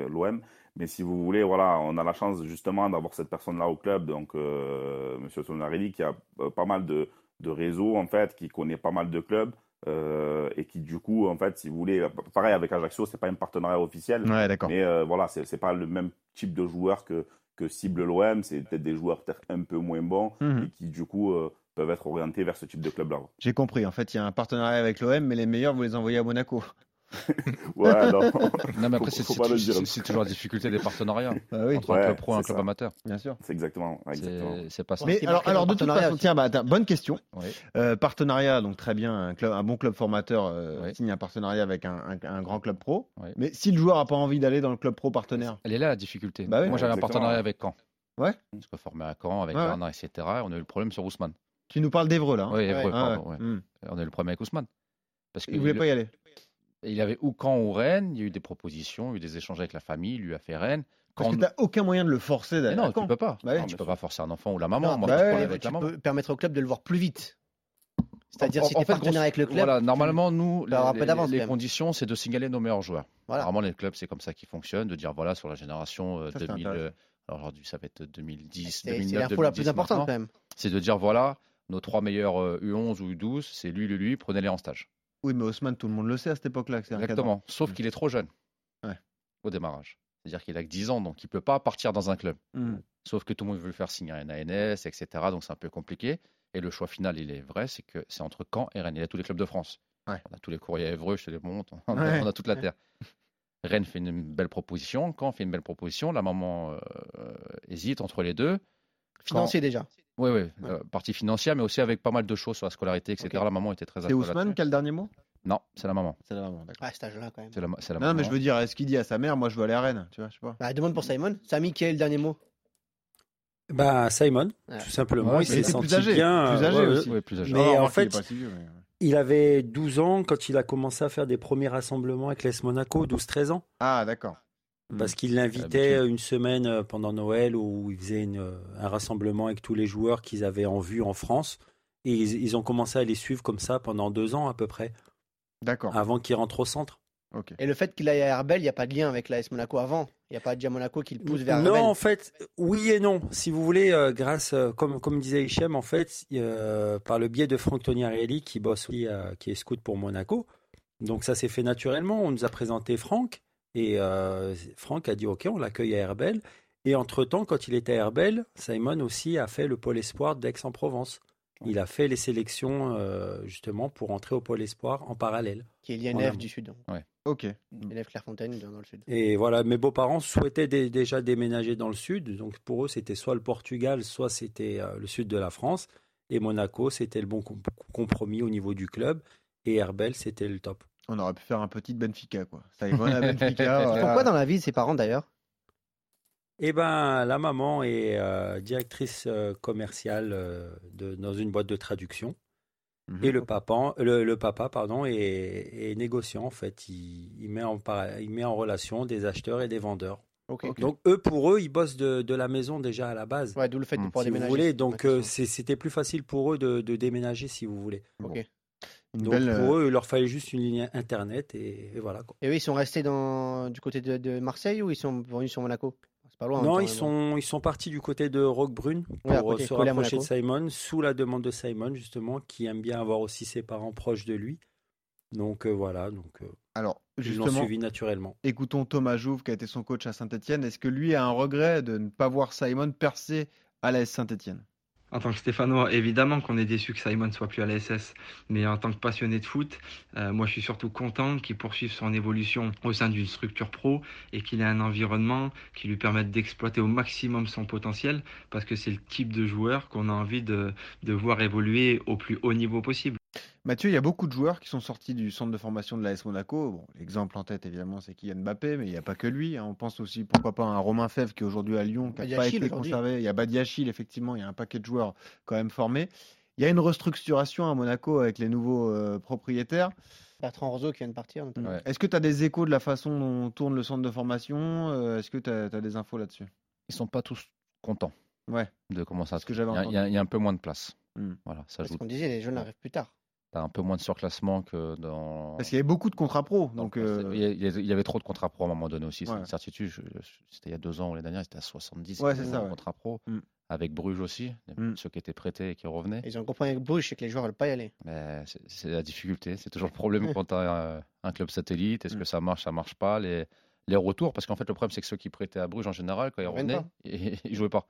l'OM. Mais si vous voulez, voilà, on a la chance justement d'avoir cette personne-là au club, donc euh, Monsieur Tonarelli, qui a euh, pas mal de, de réseaux, en fait, qui connaît pas mal de clubs. euh, et qui du coup en fait si vous voulez pareil avec Ajaccio c'est pas un partenariat officiel Ouais, mais euh, voilà, c'est pas le même type de joueur que, que cible l'OM. C'est peut-être des joueurs peut-être un peu moins bons Mhm. et qui, du coup, euh, peuvent être orientés vers ce type de club-là. J'ai compris. En fait, il y a un partenariat avec l'OM, mais les meilleurs, vous les envoyez à Monaco. Ouais, non. Non, mais après, Faut- c'est toujours la difficulté des partenariats oui, entre un club pro et un club ça. amateur. bien sûr. C'est exactement. C'est pas ça. Mais alors, de toute partenariat façon, tiens, bah, attends, bonne question. Oui. Euh, partenariat, donc très bien, un, club, un bon club formateur euh, Oui. signe un partenariat avec un, un- un grand club pro. Oui. Mais si le joueur n'a pas envie d'aller dans le club pro partenaire, Elle est là la difficulté. Bah oui. Moi j'avais un partenariat avec Caen. Ouais. Parce que formé à Caen, avec. Bernard, etc. On a eu le problème sur Ousmane. tu nous parles d'Evreux là. hein? Oui, Ah, pardon, ouais. Hmm. On a eu le problème avec Ousmane. Parce Il voulait le- pas y aller. Il avait ou Caen ou Rennes, il y a eu des propositions, il y a eu des échanges avec la famille, il lui a fait Rennes. Parce que t'as aucun moyen de le forcer d'aller non, tu Caen. peux pas. Bah. Non, tu peux pas forcer un enfant ou la maman. Non, Moi, bah ouais, avec tu la peux permettre au club de le voir plus vite. C'est-à-dire, si tu es fait, partenaire avec le club, Voilà, tu- normalement, nous, les, les- d'avance, les conditions, c'est de signaler nos meilleurs joueurs. Voilà. Normalement, les clubs, c'est comme ça qu'ils fonctionnent, de dire voilà, sur la génération euh, Ça, c'est 2000. intéressant. euh, alors aujourd'hui, ça va être 2010, c'est c'est 2009, l'info la plus 2010 importante quand même. C'est de dire voilà, nos trois meilleurs euh, U11 ou U12, c'est lui, lui, lui, prenez-les en stage. Oui, mais Haussmann, tout le monde le sait à cette époque-là. un. Exactement. Sauf Mm. qu'il est trop jeune Ouais. au démarrage. C'est-à-dire qu'il a que 10 ans, donc il ne peut pas partir dans un club. Hmm. Sauf que tout le monde veut le faire signer un ANS, etc. Donc c'est un peu compliqué. Et le choix final, il est vrai, c'est que c'est entre Caen et Rennes. Il y a tous les clubs de France. Ouais. On a tous les courriers à Évreux, je te les montre. On, a- Ouais. on a toute la terre. Rennes fait une belle proposition. Caen fait une belle proposition. La maman euh, hésite entre les deux. Financier déjà. Oui, oui. euh, partie financière, mais aussi avec pas mal de choses sur la scolarité, etc. La maman était très C'est Ousmane qui a le dernier mot? Non, c'est la maman. C'est la maman, d'accord. À cet âge-là quand même. C'est la, c'est la Non, maman. mais je veux dire, est-ce qu'il dit à sa mère, moi je veux aller à Rennes Tu vois, je sais pas. Bah, demande pour Simon. Samy, qui a le dernier mot? Bah, Simon, Ouais. tout simplement. Ouais, il s'est senti plus âgé, bien. plus âgé ouais, aussi. Oui, plus âgé. Mais Non, en il fait, pas si vieux, mais- Il avait 12 ans quand il a commencé à faire des premiers rassemblements avec l'AS Monaco, 12-13 ans. Ah, d'accord. Parce qu'il l'invitait Habitué. une semaine euh, pendant Noël où il faisait une, euh, un rassemblement avec tous les joueurs qu'ils avaient en vue en France. Et ils, ils ont commencé à les suivre comme ça pendant deux ans à peu près, D'accord. avant qu'ils rentrent au centre. Ok. Et le fait qu'il aille à Herbel, il n'y a pas de lien avec l'AS Monaco avant. Il n'y a pas déjà Monaco qui le pousse vers non, Herbel. en fait, oui et non. Si vous voulez, euh, grâce, euh, comme, comme disait Hichem, en fait, euh, par le biais de Franck Toniarelli, qui bosse euh, qui est scout pour Monaco. Donc ça s'est fait naturellement. On nous a présenté Franck et euh, Franck a dit OK, on l'accueille à Herbel. Et entre-temps, quand il était à Herbel, Simon aussi a fait le pôle espoir d'Aix-en-Provence. Il a fait les sélections euh, justement pour entrer au pôle espoir en parallèle. Qui est l'INF du Sud. Ok. L'INF Clairefontaine dans le Sud. Et voilà, mes beaux-parents souhaitaient dé- déjà déménager dans le sud. Donc pour eux, c'était soit le Portugal, soit c'était euh, le sud de la France. Et Monaco, c'était le bon com- compromis au niveau du club. Et Herbel, c'était le top. On aurait pu faire un petit Benfica, quoi. Simon à Benfica. Ils voilà. font quoi dans la vie, ses parents d'ailleurs? Eh ben, la maman est euh, directrice euh, commerciale euh, de, dans une boîte de traduction. Mhm. Et le papa, le, le papa pardon, est, est négociant en fait. Il, il met en, par- il met en relation des acheteurs et des vendeurs. Donc eux, pour eux, ils bossent de, de la maison déjà à la base. Ouais, d'où le fait de Hmm. pouvoir si vous déménager. voulez. c'est Donc euh, c'était plus facile pour eux de, de déménager si vous voulez. Ok. Une Donc belle, pour euh, eux, il leur fallait juste une ligne internet et, et voilà. Quoi. Et eux, ils sont restés dans... du côté de, de Marseille ou ils sont venus sur Monaco? C'est pas loin. non, même ils sont ils sont partis du côté de Roquebrune pour Ouais, à euh, côté, se rapprocher de. Simon sous la demande de Simon justement qui aime bien avoir aussi ses parents proches de lui. Donc euh, voilà, donc euh, Alors, ils l'ont justement, suivi naturellement. écoutons Thomas Jouve, qui a été son coach à Saint-Etienne. Est-ce que lui a un regret de ne pas voir Simon percer à la Saint-Etienne En tant que Stéphanois, évidemment qu'on est déçu que Simon soit plus à la SS, mais en tant que passionné de foot, euh, moi je suis surtout content qu'il poursuive son évolution au sein d'une structure pro et qu'il ait un environnement qui lui permette d'exploiter au maximum son potentiel, parce que c'est le type de joueur qu'on a envie de voir évoluer au plus haut niveau possible. Mathieu, il y a beaucoup de joueurs qui sont sortis du centre de formation de l'AS Monaco. Bon, l'exemple en tête, évidemment, c'est Kylian Mbappé, mais il n'y a pas que lui. hein. On pense aussi, pourquoi pas, à un Romain Fèvre qui est aujourd'hui à Lyon, qui n'a pas été conservé. Il y a Badiachil, effectivement, il y a un paquet de joueurs quand même formés. Il y a une restructuration à Monaco avec les nouveaux euh, propriétaires. Bertrand Roseau qui vient de partir. Ouais. Est-ce que tu as des échos de la façon dont tourne le centre de formation Euh, Est-ce que tu as, des infos là-dessus? Ils sont pas tous contents Ouais. de comment ça Ce se que fait. j'avais Il y a- un peu moins de place. Hmm. Voilà, ça joue. qu'on disait, les jeunes arrivent plus tard. T'as un peu moins de surclassement que dans. Parce qu'il y avait beaucoup de contrats pro. Donc, euh, il y avait trop de contrats pro à un moment donné aussi, c'est Ouais. une certitude. C'était il y a deux ans ou l'année dernière, c'était à 70 Ouais, ça, ouais. contrats pro. Mm. Avec Bruges aussi, Mm. ceux qui étaient prêtés et qui revenaient. Ils ont compris avec Bruges, c'est que les joueurs ne veulent pas y aller. Mais c'est- la difficulté, c'est toujours le problème quand tu as un club satellite. Est-ce Mm. que ça marche, ça marche pas les, les retours, parce qu'en fait, le problème, c'est que ceux qui prêtaient à Bruges en général, quand ils revenaient, ils, ils jouaient pas.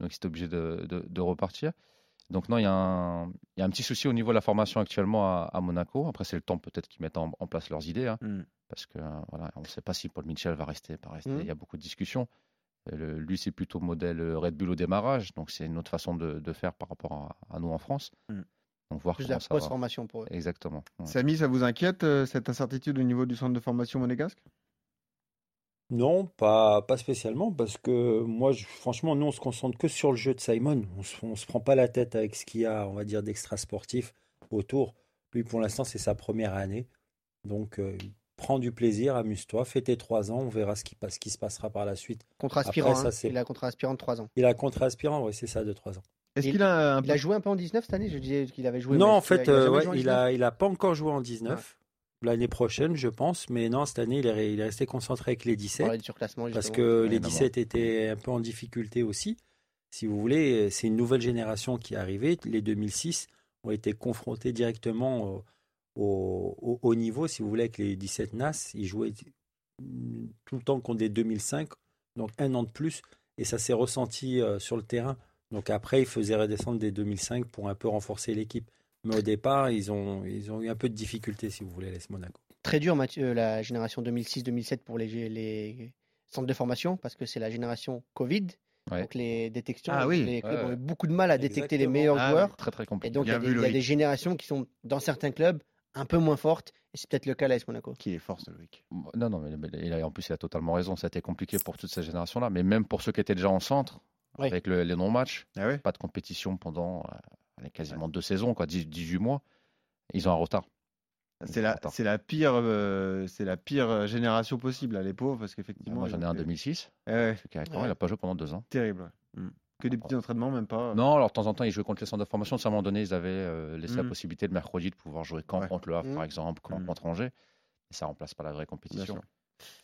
Donc, ils étaient obligés de, de- de repartir. Donc, non, il y, a un- il y a un petit souci au niveau de la formation actuellement à, à Monaco. Après, c'est le temps peut-être qu'ils mettent en, en place leurs idées. hein, Mm. parce que euh, voilà, on ne sait pas si Paul Mitchell va rester, pas rester. Mm. Il y a beaucoup de discussions. Euh, le- lui, c'est plutôt modèle euh, Red Bull au démarrage, donc c'est une autre façon de, de faire par rapport à, à nous en France. Mm. Donc voir Plus de comment la ça va. post-formation pour eux. Exactement. ouais. Samy, ça vous inquiète euh, cette incertitude au niveau du centre de formation monégasque? Non, pas, pas spécialement, parce que moi, je- franchement, nous, on se concentre que sur le jeu de Simon. On se, on se prend pas la tête avec ce qu'il y a, on va dire, d'extra sportif autour. Lui, pour l'instant, c'est sa première année. Donc, euh, prends du plaisir, amuse-toi, fais tes trois ans, on verra ce qui, passe, ce qui se passera par la suite. Après, aspirant. ça, hein. c'est- Il a un contrat aspirant de 3 ans. Il a un contrat aspirant, oui, c'est ça, de trois ans. Est-ce Il- qu'il a un Il a joué un peu en 19 cette année? Je disais qu'il avait joué. non, mais en est-ce qu'il a- fait, il a euh, jamais ouais, joué en il 19? a, il a pas encore joué en 19. L'année prochaine, je pense, mais non, cette année, il est, re- il est resté concentré avec les On 17. parlait de surclassement, Parce que les d'abord. 17 étaient un peu en difficulté aussi. Si vous voulez, c'est une nouvelle génération qui est arrivée. Les 2006 ont été confrontés directement au, au- niveau, si vous voulez, avec les 17 NAS. Ils jouaient tout le temps contre des 2005, donc un an de plus. Et ça s'est ressenti euh, sur le terrain. Donc après, ils faisaient redescendre des 2005 pour un peu renforcer l'équipe. Mais au départ, ils ont, ils ont eu un peu de difficulté, si vous voulez, les Monaco. Très dur, Mathieu, la génération 2006-2007 pour les, les centres de formation, parce que c'est la génération Covid. Ouais. Donc les détections, Ah oui. les clubs Ouais, ont eu beaucoup de mal à détecter les meilleurs Ah joueurs. Très très Et compliqué. donc il y, a des, vu, il y a Loïc. des générations qui sont dans certains clubs un peu moins fortes. Et c'est peut-être le cas à l'AS Monaco. Qui est fort, ce Loïc Non, non, mais, mais il a, en plus, il a totalement raison. Ça a été compliqué pour toute cette génération-là, mais même pour ceux qui étaient déjà en centre, Oui. avec le- les non-matchs, Ah pas de compétition pendant euh, quasiment deux saisons, quoi, 10 18 mois, ils ont un retard. C'est la, c'est la pire, euh, c'est la pire euh, génération possible, là, les pauvres, parce qu'effectivement. Moi, j'en ai un en fait- 2006. Eh ouais, Ouais. Il n'a pas joué pendant deux ans. terrible. ouais. Mm. Que des petits entraînements, même pas. Non, alors de temps en temps, ils jouaient contre les centres de formation. À un moment donné, ils avaient euh, laissé la Mm. possibilité le mercredi de pouvoir jouer Ouais. contre le Havre, Mm. par exemple, camp Mm. contre Angers. Et ça remplace pas la vraie compétition.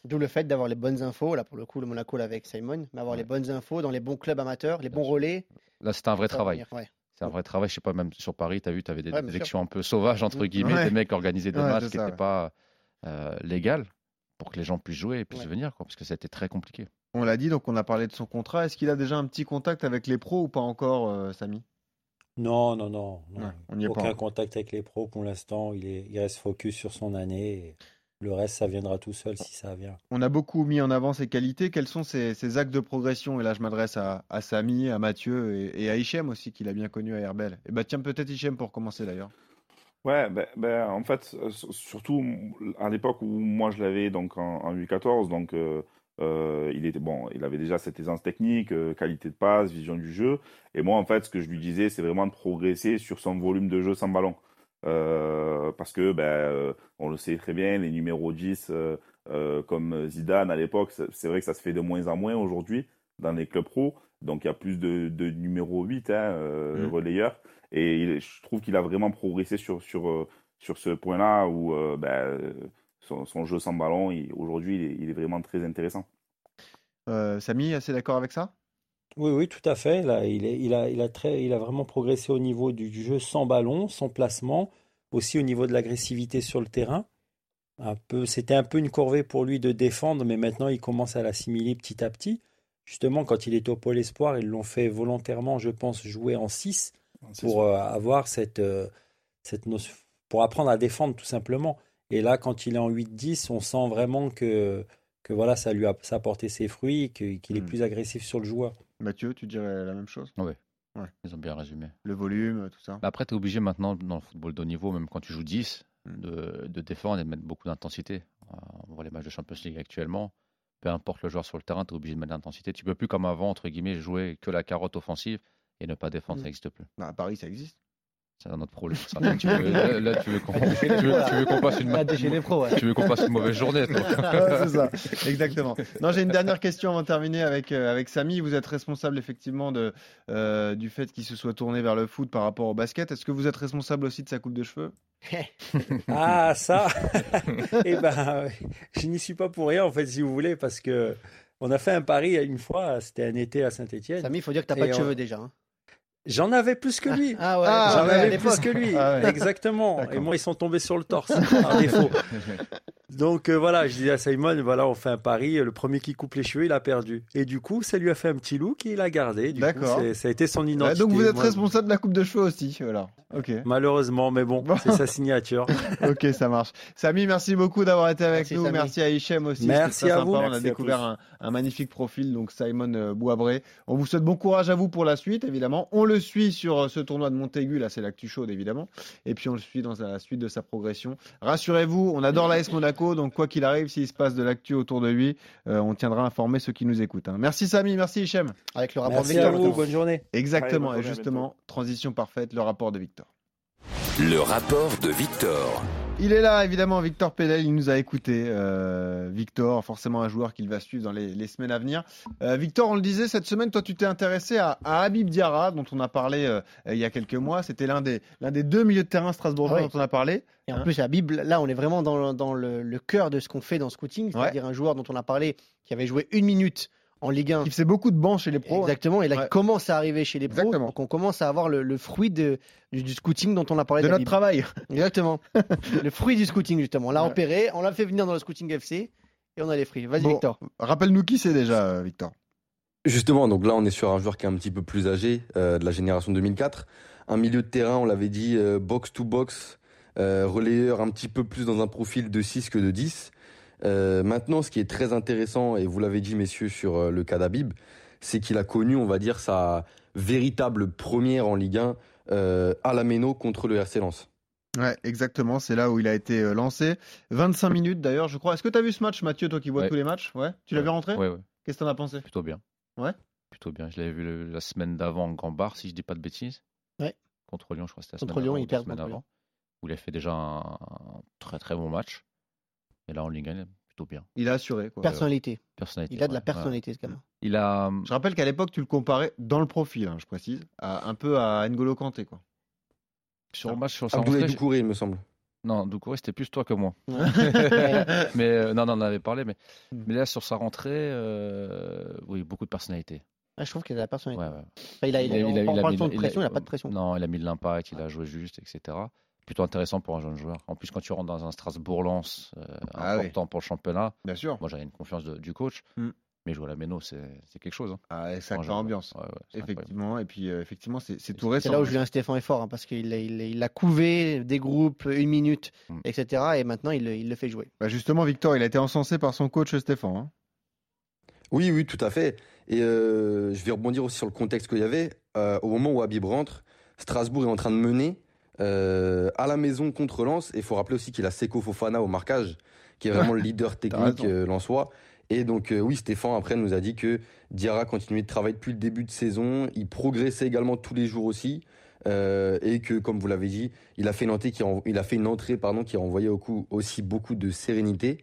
D'où le fait d'avoir les bonnes infos. Là, pour le coup, le Monaco l'avait avec Simon, mais avoir Ouais. les bonnes infos dans les bons clubs amateurs, les bons relais. Là, c'était un vrai travail. venir, ouais. C'est un vrai travail. Je sais pas, même sur Paris, tu as vu, tu avais des Ouais, sûr. élections un peu sauvages, entre Mm. guillemets, Ouais. des mecs organisaient des Ouais, matchs qui n'étaient ouais. pas euh, légales pour que les gens puissent jouer et puissent Ouais. venir, quoi, parce que ça a été très compliqué. On l'a dit, donc on a parlé de son contrat. Est-ce qu'il a déjà un petit contact avec les pros ou pas encore, euh, Samy? Non, non, non. non. Ouais, on n'y pas Aucun contact avec les pros pour l'instant. Il, est, il reste focus sur son année. et le reste, ça viendra tout seul si ça vient. On a beaucoup mis en avant ses qualités. Quels sont ses, ses actes de progression? Et là, je m'adresse à, à Samy, à Mathieu et, et à Hichem aussi, qu'il a bien connu à Herbel. Et bah tiens, peut-être Hichem pour commencer d'ailleurs. Ouais, ben, ben, en fait, euh, surtout à l'époque où moi je l'avais donc en, en U14, donc euh, euh, il était bon, il avait déjà cette aisance technique, euh, qualité de passe, vision du jeu. Et moi, en fait, ce que je lui disais, c'est vraiment de progresser sur son volume de jeu sans ballon. Euh, parce que, ben, euh, on le sait très bien, les numéros 10, euh, comme Zidane à l'époque, c'est vrai que ça se fait de moins en moins aujourd'hui dans les clubs pro. Donc il y a plus de, de numéro 8, hein, Mm. relayeurs. Et il- je trouve qu'il a vraiment progressé sur, sur, sur ce point-là où euh, ben, son, son jeu sans ballon, aujourd'hui, il, est- il est vraiment très intéressant. Euh, Samy, assez d'accord avec ça? Oui, oui, tout à fait. Là, il, est, il, a, il, a très, il a vraiment progressé au niveau du, du jeu sans ballon, son placement, aussi au niveau de l'agressivité sur le terrain. Un peu, c'était un peu une corvée pour lui de défendre, mais maintenant il commence à l'assimiler petit à petit. Justement, quand il était au Pôle Espoir, ils l'ont fait volontairement, je pense, jouer en 6 pour euh, avoir cette, euh, cette notion, pour apprendre à défendre tout simplement. Et là, quand il est en 8-10, on sent vraiment que, que voilà, ça lui a, ça a porté ses fruits, que- qu'il est Mm. plus agressif sur le joueur. Mathieu, tu dirais la même chose? Ouais. Ils ont bien résumé. Le volume, tout ça. Mais après, tu es obligé maintenant, dans le football de haut niveau, même quand tu joues 10, Mm. de, de défendre et de mettre beaucoup d'intensité. Euh, On voit les matchs de Champions League actuellement. Peu importe le joueur sur le terrain, tu es obligé de mettre l'intensité. Tu peux plus, comme avant, entre guillemets, jouer que la carotte offensive et ne pas défendre. Mm. Ça n'existe plus. Bah, à Paris, ça existe. C'est un autre problème. ça. Tu veux, là, là, tu veux qu'on tu veux- tu veux passe une Pas de chez les pros, ouais. tu veux qu'on passe une mauvaise journée. toi. Ouais, c'est ça, exactement. Non, j'ai une dernière question avant de terminer avec, euh, avec Samy. Vous êtes responsable effectivement de, euh, du fait qu'il se soit tourné vers le foot par rapport au basket. Est-ce que vous êtes responsable aussi de sa coupe de cheveux? Ah, ça Eh ben, je n'y suis pas pour rien, en fait, si vous voulez, parce que on a fait un pari une fois, c'était un été à Saint-Etienne. Samy, il faut dire que t'as pas de on- cheveux déjà. hein. J'en avais plus que lui. Ah ouais, Ah, J'en ouais, avais plus que lui, Ah ouais. exactement. Et moi, ils sont tombés sur le torse, par défaut. Donc euh, voilà, je dis à Simon, voilà, on fait un pari. Le premier qui coupe les cheveux, il a perdu. Et du coup, ça lui a fait un petit look et il a gardé. D'accord. ça a été son Ouais, identité. Donc vous êtes Moi, responsable de la coupe de cheveux aussi. Voilà. Malheureusement, mais bon, Bon. c'est sa signature. Ok, ça marche. Samy, merci beaucoup d'avoir été avec Merci, nous. Samy. Merci à Hichem aussi. Merci à sympa. vous. On a découvert un, un magnifique profil, donc Simon euh, Bouabré. On vous souhaite bon courage à vous pour la suite, évidemment. On le suit sur euh, ce tournoi de Montaigu. Là, c'est l'actu chaude, évidemment. Et puis, on le suit dans la suite de sa progression. Rassurez-vous, on adore l'AS Monaco. Donc, quoi qu'il arrive, s'il se passe de l'actu autour de lui, euh, on tiendra informer ceux qui nous écoutent. hein. Merci Samy, merci Hichem. Avec le rapport Merci Victor. à vous, bonne journée. Exactement. Allez, bonne Et journée, justement, transition parfaite, le rapport de Victor. Le rapport de Victor. Il est là, évidemment, Victor Pédel, il nous a écouté. Euh, Victor, forcément un joueur qu'il va suivre dans les, les semaines à venir. Euh, Victor, on le disait, cette semaine, toi, tu t'es intéressé à, à Habib Diarra, dont on a parlé euh, il y a quelques mois. C'était l'un des, l'un des deux milieux de terrain strasbourgeois Ah oui. dont on a parlé. Et en Hein plus, la Bible, là, on est vraiment dans, dans le, le cœur de ce qu'on fait dans scouting, c'est-à-dire un joueur dont on a parlé qui avait joué une minute en Ligue 1. Il faisait beaucoup de bancs chez les pros. hein. Exactement, et là, Ouais. il commence à arriver chez les pros. Exactement. Donc, on commence à avoir le, le fruit de, du, du scouting dont on a parlé De notre travail. Exactement. le fruit du scouting, justement. On l'a Ouais. repéré, on l'a fait venir dans le scouting FC, et on a les fruits. Vas-y, Bon. Victor. Rappelle-nous qui c'est déjà, euh, Victor. Justement, donc là, on est sur un joueur qui est un petit peu plus âgé, euh, de la génération 2004. Un milieu de terrain, on l'avait dit, euh, box-to-box, euh, relayeur un petit peu plus dans un profil de 6 que de 10. Euh, maintenant, ce qui est très intéressant, et vous l'avez dit, messieurs, sur euh, le cas d'Habib, c'est qu'il a connu, on va dire, sa véritable première en Ligue 1 euh, à la Méno contre le RC Lens. Ouais, exactement. C'est là où il a été euh, lancé. 25 minutes d'ailleurs, je crois. Est-ce que tu as vu ce match, Mathieu, toi qui vois Ouais. tous les matchs? Ouais. Tu l'as vu rentrer? Ouais, ouais, Qu'est-ce que t'en as pensé? Plutôt bien. Ouais. Plutôt bien. Je l'avais vu le- la semaine d'avant en Grand Bar, si je dis pas de bêtises. Ouais. Contre Lyon, je crois que c'était la Contre semaine Lyon, d'avant il perd semaine contre d'avant, Où il a fait déjà un, un très très bon match. Et là, en Ligue 1, plutôt bien. Il a assuré. Quoi. Personnalité. Personnalité. Il a de la ouais, ouais. personnalité, ce gamin. Il a. Je rappelle qu'à l'époque, tu le comparais dans le profil, hein, je précise, à- un peu à N'Golo Kanté. Quoi. Sur le match, sur sa rentrée, Doucouré, il me semble. Non, Doucouré, c'était plus toi que moi. Mais euh, non, non, on en avait parlé. Mais, Mm. mais là, sur sa rentrée, euh, oui, beaucoup de personnalité. Ah, je trouve qu'il a de la personnalité. Ouais, ouais. Enfin, il a, il a- Il a- il a- on il a parle mis- de il a- pression, il n'a pas de pression. Non, il a mis de l'impact, il a joué juste, etc. Plutôt intéressant pour un jeune joueur. En plus, quand tu rentres dans un Strasbourg-Lens euh, Ah oui. important pour le championnat, Bien sûr. moi j'avais une confiance de- du coach. Mm. Mais jouer à la Méno, c'est c'est quelque chose. hein. Ah, sacrée ambiance. Ouais, ouais, c'est incroyable. Effectivement. Et puis, euh, effectivement, c'est c'est tout C'est récent. là où. Julien Stéphane est fort, hein, parce qu'il a, il a- il a couvé des groupes, une minute, Mm. etc. Et maintenant, il, le- il le fait jouer. Bah, justement, Victor, il a été encensé par son coach Stéphane. hein. Oui, oui, tout à fait. Et euh, je vais rebondir aussi sur le contexte qu'il y avait. Euh, au moment où Habib rentre, Strasbourg est en train de mener euh, à la maison contre Lens. Et il faut rappeler aussi qu'il a Seko Fofana au marquage, qui est vraiment le leader technique euh, lensois. Et donc, euh, oui, Stéphane, après, nous a dit que Diarra continuait de travailler depuis le début de saison. Il progressait également tous les jours aussi. Euh, et que, comme vous l'avez dit, il a fait une entrée qui en- il a fait une entrée pardon, qui a envoyé au coup aussi beaucoup de sérénité.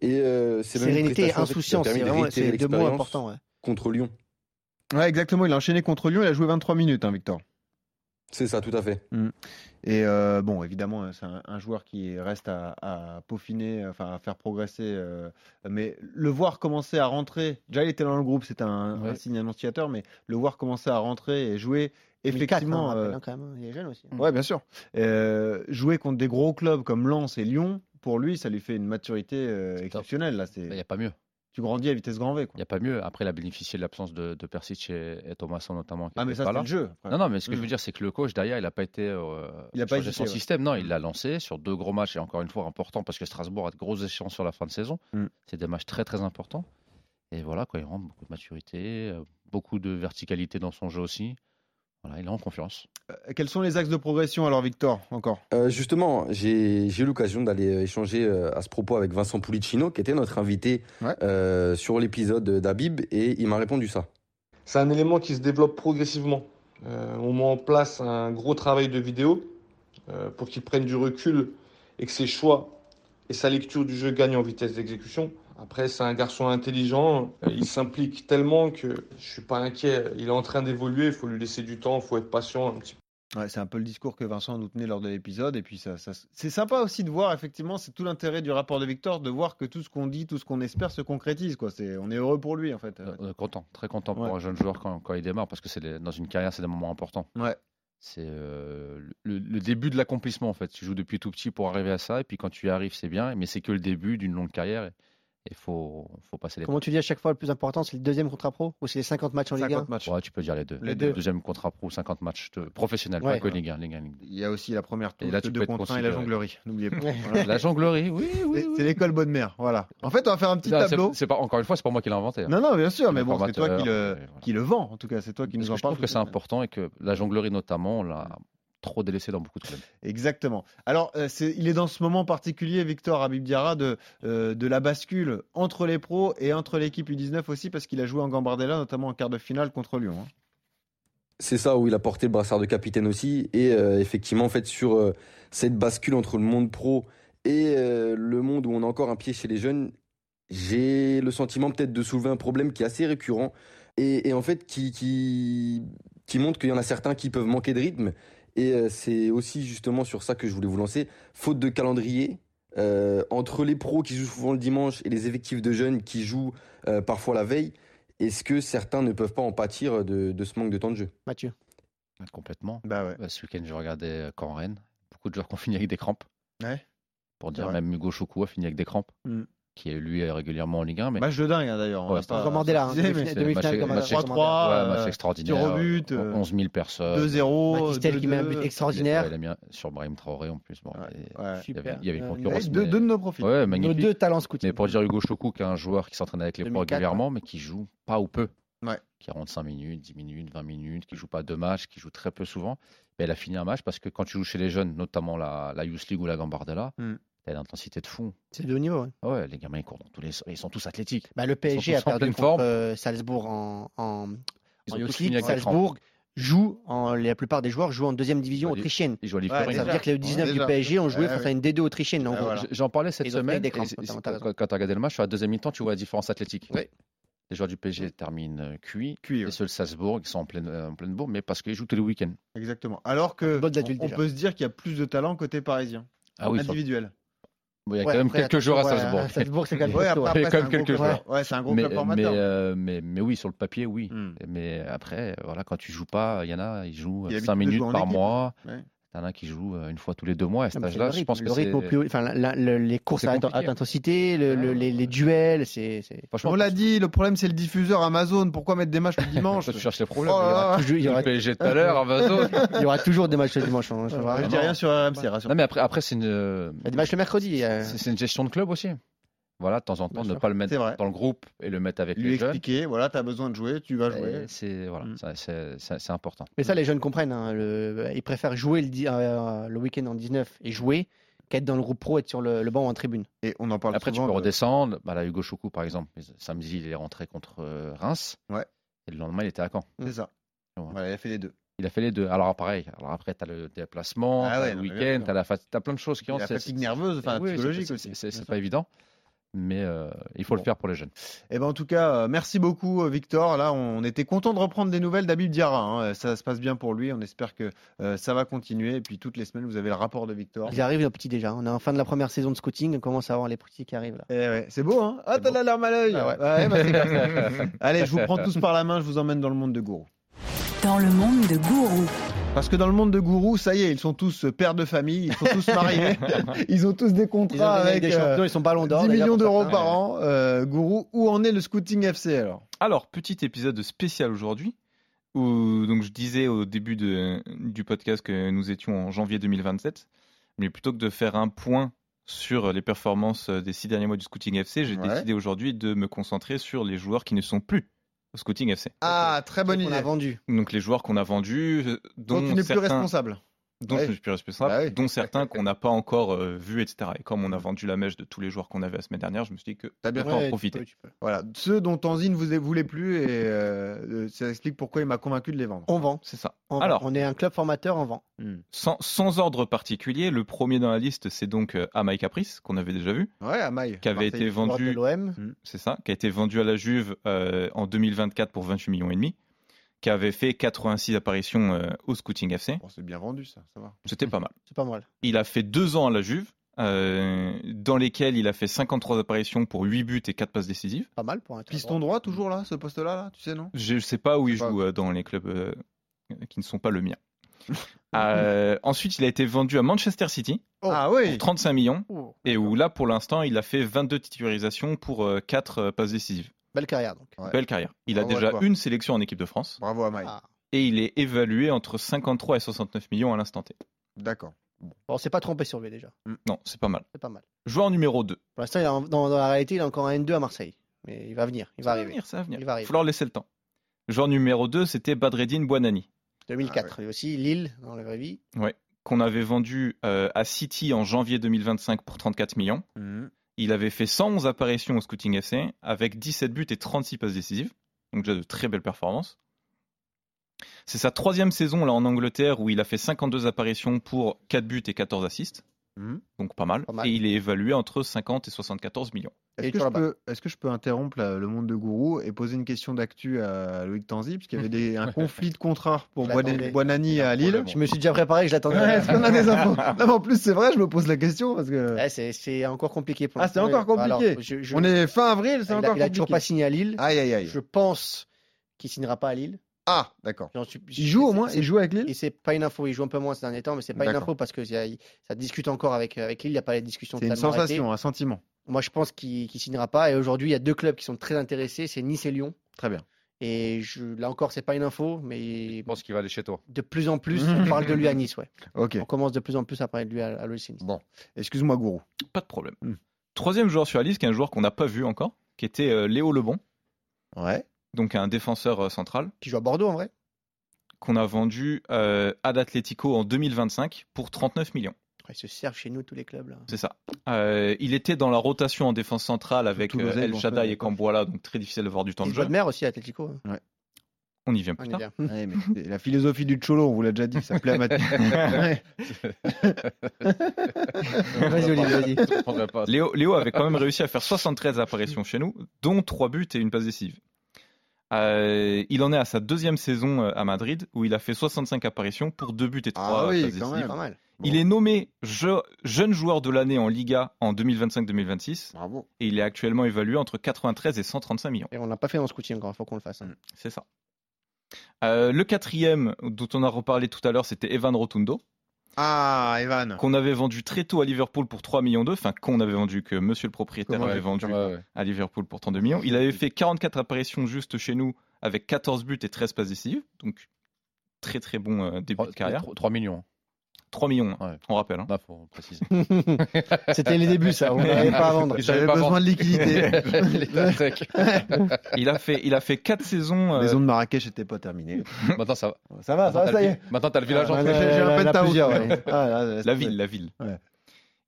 Et euh, c'est Sérénité et insouciance, c'est vraiment deux mots importants. ouais. contre Lyon. Ouais, exactement. Il a enchaîné contre Lyon. Il a joué 23 minutes, hein, Victor. C'est ça, tout à fait. Et euh, bon, évidemment, c'est un, un joueur qui reste à, à peaufiner, enfin à faire progresser. euh, mais le voir commencer à rentrer, déjà il était dans le groupe, c'était un, Ouais. un signe annonciateur, mais le voir commencer à rentrer et jouer, 2004, effectivement. hein, on rappelle, euh, hein, quand même, hein, il est jeune aussi. Ouais, bien sûr. Euh, jouer contre des gros clubs comme Lens et Lyon, pour lui, ça lui fait une maturité euh, exceptionnelle. Là, Il n'y c'est a pas mieux. Tu grandis à vitesse grand V. Il n'y a pas mieux. Après, il a bénéficié de l'absence de, de Persic et, et Thomasson notamment. qui Ah, mais ça, c'est le jeu. après. Non, non, mais ce que je Mm. veux dire, c'est que le coach, derrière, il n'a pas été. euh, Il a pas hésité, son ouais. système. Non, il l'a lancé sur deux gros matchs, et encore une fois, important parce que Strasbourg a de grosses échéances sur la fin de saison. Mm. C'est des matchs très, très importants. Et voilà, quoi, il rentre beaucoup de maturité, euh, beaucoup de verticalité dans son jeu aussi. Voilà, il est en confiance. Euh, Quels sont les axes de progression alors, Victor Encore? Euh, justement, j'ai eu l'occasion d'aller euh, échanger euh, à ce propos avec Vincent Pulicino, qui était notre invité Ouais. euh, sur l'épisode d'Abib, et il m'a répondu ça. C'est un élément qui se développe progressivement. Euh, on met en place un gros travail de vidéo euh, pour qu'il prenne du recul et que ses choix et sa lecture du jeu gagnent en vitesse d'exécution. Après, c'est un garçon intelligent, euh, il s'implique tellement que je suis pas inquiet. Il est en train d'évoluer, il faut lui laisser du temps, il faut être patient un petit peu. Ouais, c'est un peu le discours que Vincent nous tenait lors de l'épisode. Et puis, ça, ça- c'est sympa aussi de voir, effectivement, c'est tout l'intérêt du rapport de Victor, de voir que tout ce qu'on dit, tout ce qu'on espère se concrétise. Quoi. C'est, on est heureux pour lui, en fait. Euh, on est content, très content pour Ouais. un jeune joueur quand, quand il démarre, parce que c'est dans une carrière, c'est des moments importants. Ouais. C'est euh, le, le début de l'accomplissement, en fait. Tu joues depuis tout petit pour arriver à ça, et puis quand tu y arrives, c'est bien, mais c'est que le début d'une longue carrière, et il faut, faut passer les Comment tu dis à chaque fois le plus important, c'est le deuxième contrat pro ou c'est les 50 matchs en Ligue 1 50 matchs. Ouais, tu peux dire les deux. Les Le deux. Deuxième contrat pro, 50 matchs de- professionnels, Ouais. pas que Ligue 1. Ligue 1, Ligue Il y a aussi la première Et touche, là, le tu 2 peux être contre 1 et la jonglerie. N'oubliez pas. 1. Voilà. La jonglerie, oui, oui. C'est, oui. c'est l'école bonne mère. Voilà. En fait, on va faire un petit Non, tableau. C'est pas, encore une fois, c'est pas moi qui l'ai inventé. hein. Non, non, bien sûr, mais le bon, c'est toi qui le, et voilà. qui le vend. En tout cas, c'est toi qui Parce nous en que je parle. trouve que c'est important et que la jonglerie, notamment, on l'a trop délaissé dans beaucoup de clubs. Exactement. Alors, euh, il est dans ce moment particulier, Victor Habib Diarra, de, euh, de la bascule entre les pros et entre l'équipe U19 aussi, parce qu'il a joué en Gambardella, notamment en quart de finale contre Lyon. hein. C'est ça où il a porté le brassard de capitaine aussi. Et euh, effectivement, en fait, sur euh, cette bascule entre le monde pro et euh, le monde où on a encore un pied chez les jeunes, j'ai le sentiment peut-être de soulever un problème qui est assez récurrent et, et en fait qui, qui, qui montre qu'il y en a certains qui peuvent manquer de rythme. Et euh, c'est aussi justement sur ça que je voulais vous lancer. Faute de calendrier, euh, entre les pros qui jouent souvent le dimanche et les effectifs de jeunes qui jouent euh, parfois la veille, est-ce que certains ne peuvent pas en pâtir de, de ce manque de temps de jeu? Mathieu. Complètement. Bah ouais. Bah, Ce week-end, je regardais euh, Caen Rennes. Beaucoup de joueurs qui ont fini avec des crampes. Ouais. Pour dire, même Hugo Choukou a fini avec des crampes. Mm. Qui est lui régulièrement en Ligue 1. Mais Match de dingue, hein, d'ailleurs. on Ouais, pas- Gambardella, hein, préciser, mais demi-finale- c'est- demi-finale, match- Gambardella, match- Gambardella. 3-3, ouais, euh, match extraordinaire. tir au but, euh, 11 000 personnes. 2-0. Matistel qui met un but 2-2. extraordinaire. Ouais, il a mis sur Brahim Traoré en plus. Bon, Ouais, ouais. il y avait, Super. il y avait une Euh, concurrence. deux, mais- deux de nos profils. Ouais, Nos deux talents scouting. Mais pour dire Hugo Choukou, qui est un joueur qui s'entraîne avec les pros 2004, régulièrement, mais qui joue pas ou peu. Ouais. Qui rentre 5 minutes, 10 minutes, 20 minutes, qui joue pas deux matchs, qui joue très peu souvent. Mais elle a fini un match parce que quand tu joues chez les jeunes, notamment la, la Youth League ou la Gambardella, Mm. T'as une intensité de fou. C'est de haut niveau. ouais. Ah Ouais, les gamins ils courent dans tous les ils sont tous athlétiques. Bah, le PSG a perdu contre forme. euh, Salzbourg en, en, Ils en ont Youth tous fini League. avec des crampes. Salzbourg joue, en, la plupart des joueurs jouent en deuxième division Ils autrichienne. Ils jouent à Ouais. Ça veut dire que les 19 Déjà. du PSG ont joué Ouais, face ouais. à une D2 autrichienne. voilà. J'en parlais cette semaine. et quand quand tu as regardé le match, sur la deuxième mi-temps, tu vois la différence athlétique. Les joueurs du PSG terminent euh, cuits. Cuit, ouais. Et ceux de Salzbourg, ils sont en pleine, euh, en pleine bourre, mais parce qu'ils jouent tous les week-ends. Exactement. Alors que on, peut se dire qu'il y a plus de talent côté parisien. Ah oui, sur- individuel. Bon, il y a Ouais, quand même après, quelques joueurs à Salzbourg. Salzbourg, c'est quand même Ouais, costaud, après. Il y a quand même gros quelques club- joueurs. Ouais, c'est un gros mais, club mais, formateur. euh, mais, mais oui, sur le papier, oui. Hmm. Mais après, voilà, quand tu joues pas, il y en a, ils jouent Il y a 5 l'habitude de minutes par équipe. mois. T'en as qui jouent euh, une fois tous les deux mois. À cet âge-là, je pense que le rythme au c'est- plus haut- enfin, la- la- le- les courses à haute intensité, le- le- les, les duels, c'est On l'a dit, le problème c'est le diffuseur Amazon. Pourquoi mettre des matchs le dimanche tu cherches les problèmes. Oh là il y aura là. toujours- il y toujours aura- le PSG tout à l'heure, Amazon. il y aura toujours des matchs le dimanche. hein, je rassure. dis rien sur rassure. Non, mais après, après c'est une, Il y a des matchs le mercredi. euh, c'est une gestion de club aussi. Voilà, de temps en temps, Bien ne sûr. pas le mettre vrai. dans le groupe et le mettre avec Lui les jeunes. expliquer, voilà, t'as besoin de jouer, tu vas jouer. C'est voilà, Mm. c'est- important. Mais ça, les jeunes comprennent. hein, le- Ils préfèrent jouer le, euh, le week-end en 19 et jouer qu'être dans le groupe pro, être sur le, le banc ou en tribune. Et on en parle Après, tu souvent. peux de- redescendre. Bah, là, Hugo Choukou, par exemple, samedi, il est rentré contre euh, Reims. Ouais. Et le lendemain, il était à Caen. C'est ça. Ouais. Voilà, il a fait les deux. Il a fait les deux. Alors, pareil. Alors, après, tu as le déplacement, Ah le week-end, tu as, plein de choses qui Et ont. la fatigue nerveuse, enfin oui, psychologique c'est- aussi. C'est pas évident. Mais euh, il faut Bon. le faire pour les jeunes. Eh ben en tout cas, euh, merci beaucoup euh, Victor. Là, on était content de reprendre des nouvelles d'Abib Diarra. hein. Ça se passe bien pour lui. On espère que euh, ça va continuer. Et puis toutes les semaines, vous avez le rapport de Victor. Ils arrivent, nos petits déjà. On est en fin de la première saison de scouting. On commence à avoir les petits qui arrivent là. Eh ouais, c'est beau, hein Ah, t'as la larme à l'œil. Ah ouais. Ouais, bah. Allez, je vous prends tous par la main. Je vous emmène dans le monde de Gourou. Dans le monde de Gourou. Parce que dans le monde de Gourou, ça y est, ils sont tous euh, pères de famille. Ils sont tous mariés. ils ont tous des Ils ont contrats gagné avec des euh, champions, ils sont ballons d'or. 10 d'ailleurs, millions d'euros par an. Euh, Gourou, où en est le Scouting FC alors? Alors, petit épisode spécial aujourd'hui, où donc je disais au début de, du podcast que nous étions en janvier 2027, mais plutôt que de faire un point sur les performances des six derniers mois du Scouting FC, j'ai Ouais. décidé aujourd'hui de me concentrer sur les joueurs qui ne sont plus au Scouting FC. Ah, très bonne On idée. a vendu. Donc les joueurs qu'on a vendus, euh, dont Donc tu n'es plus responsable. Dont Ouais. je ne suis plus responsable, Bah dont certains qu'on n'a pas encore euh, vus, etc. Et comme on a vendu la mèche de tous les joueurs qu'on avait la semaine dernière, je me suis dit que T'as bien Ouais, en tu profiter. peux, tu peux. Voilà, ceux dont Tanzi ne vous voulait plus et euh, euh, ça explique pourquoi il m'a convaincu de les vendre. On vend. C'est ça. on vend. Alors, on est un club formateur, on vend. sans, sans ordre particulier, le premier dans la liste, c'est donc euh, Amai Caprice, qu'on avait déjà vu, Ouais, Maille. qui avait été vendu, l'OM. c'est ça, qui a été vendu à la Juve euh, en 2024 pour 28 millions et demi, qui avait fait 86 apparitions euh, au Scouting FC. Bon, c'est bien vendu ça, ça va. C'était pas mal. C'est pas mal. Il a fait deux ans à la Juve, euh, dans lesquels il a fait 53 apparitions pour 8 buts et 4 passes décisives. Pas mal pour un Piston droit toujours là, ce poste-là, là, tu sais non? Je ne sais pas où il joue pas. euh, dans les clubs euh, qui ne sont pas le mien. Euh, ensuite, il a été vendu à Manchester City Ah pour oui 35 millions. Oh, Et où là, pour l'instant, il a fait 22 titularisations pour 4 passes décisives. Belle carrière donc. Ouais. Belle carrière. Il a Bravo à déjà une sélection en équipe de France. Bravo à Maille. Ah. Et il est évalué entre 53 et 69 millions à l'instant T. D'accord. Bon, on s'est pas trompé sur lui déjà. Non, c'est pas mal. C'est pas mal. Joueur numéro 2. Pour l'instant, dans, dans la réalité, il a encore un N2 à Marseille. Mais il va venir. Il va arriver. va venir, ça va venir. Il va arriver. faut leur laisser le temps. Joueur numéro 2, c'était Badreddine Buonani. 2004. Et aussi Lille dans la vraie vie. qu'on avait vendu euh, à City en janvier 2025 pour 34 millions. Mhm. Il avait fait 111 apparitions au Scouting FC avec 17 buts et 36 passes décisives. Donc déjà de très belles performances. C'est sa troisième saison là en Angleterre où il a fait 52 apparitions pour 4 buts et 14 assists. Mhm. Donc pas mal. Pas mal. Et il est évalué entre 50 et 74 millions. Est-ce que, je peux, est-ce que je peux interrompre la- le monde de Gourou et poser une question d'actu à Loïc Tanzi, puisqu'il y avait des- un conflit de contrat pour. Buonani à Lille Je me suis déjà préparé, je l'attendais. Ouais, Est-ce qu'on a des infos Non, mais en plus, c'est vrai, je me pose la question parce que. Ouais, c'est, encore compliqué pour Ah, c'est encore compliqué. Alors, je- je- On est fin avril, c'est il, a, encore il a toujours compliqué. pas signé à Lille. Aïe, aïe, aïe. Je pense qu'il signera pas à Lille. Ah, d'accord. J'en suis- Il joue au moins Il joue avec Lille Et c'est pas une info, il joue un peu moins ces derniers temps, mais c'est pas une info parce que y a- ça discute encore avec, avec Lille, il n'y a pas les discussions C'est une totalement arrêtées. sensation, un sentiment. Moi, je pense qu'il ne signera pas. Et aujourd'hui, il y a deux clubs qui sont très intéressés, c'est Nice et Lyon. Très bien. Et je, là encore, c'est pas une info, mais Je pense qu'il va aller chez toi. de plus en plus, on parle de lui à Nice. Ouais. Ok. On commence de plus en plus à parler de lui à, à Nice. Bon. Excuse-moi, Gourou. Pas de problème. Hmm. Troisième joueur sur la liste, qui est un joueur qu'on n'a pas vu encore, qui était euh, Léo Lebon, Ouais. Donc un défenseur euh, central, Qui joue à Bordeaux en vrai qu'on a vendu euh, à l'Atlético en 2025 pour 39 millions. Ouais, Il se servent chez nous tous les clubs. Là. C'est ça. Euh, il était dans la rotation en défense centrale avec euh, El Shaddai et. Camboila, donc très difficile d'avoir du temps de Il jeu. de mer aussi à Atletico. hein. On y vient On plus y tard. vient. Ouais, mais c'est la philosophie du Cholo, on vous l'a déjà dit, ça plaît à Mathieu. Ouais. Vas-y, Olivier, vas-y. Léo, Léo avait quand même réussi à faire 73 apparitions chez nous, dont 3 buts et une passe décisive. Euh, il en est à sa deuxième saison euh, à Madrid, où il a fait 65 apparitions pour 2 buts et 3 Ah oui, passes quand décisives. même. Pas mal. Il est nommé je- jeune joueur de l'année en Liga en 2025-2026 Bravo. et il est actuellement évalué entre 93 et 135 millions. Et on l'a pas fait dans ce scouting encore, il faut qu'on le fasse. hein. C'est ça. Euh, le quatrième, dont on a reparlé tout à l'heure, c'était Evan Rotundo, Ah, Evan. qu'on avait vendu très tôt à Liverpool pour 3 millions d'euros, enfin qu'on avait vendu, que monsieur le propriétaire Comment avait vendu Ouais, ouais. à Liverpool pour 32 millions. Il avait fait 44 apparitions juste chez nous avec 14 buts et 13 passes décisives, donc très très bon euh, début de carrière. 3 millions. 3 millions, hein, Ouais. on rappelle. hein. Là, faut préciser. C'était les débuts, ça. On n'avait pas à vendre. J'avais besoin vendre. de liquidité. Il a fait, il a fait 4 saisons. euh, Les zones de Marrakech n'étaient pas terminées. Maintenant, ça va. Ça va, ça va, Maintenant, t'as ça y le- est. Maintenant, t'as le village en Ouais, J'ai un penthouse. ouais. Ah, là, La ville, la ville. Ouais.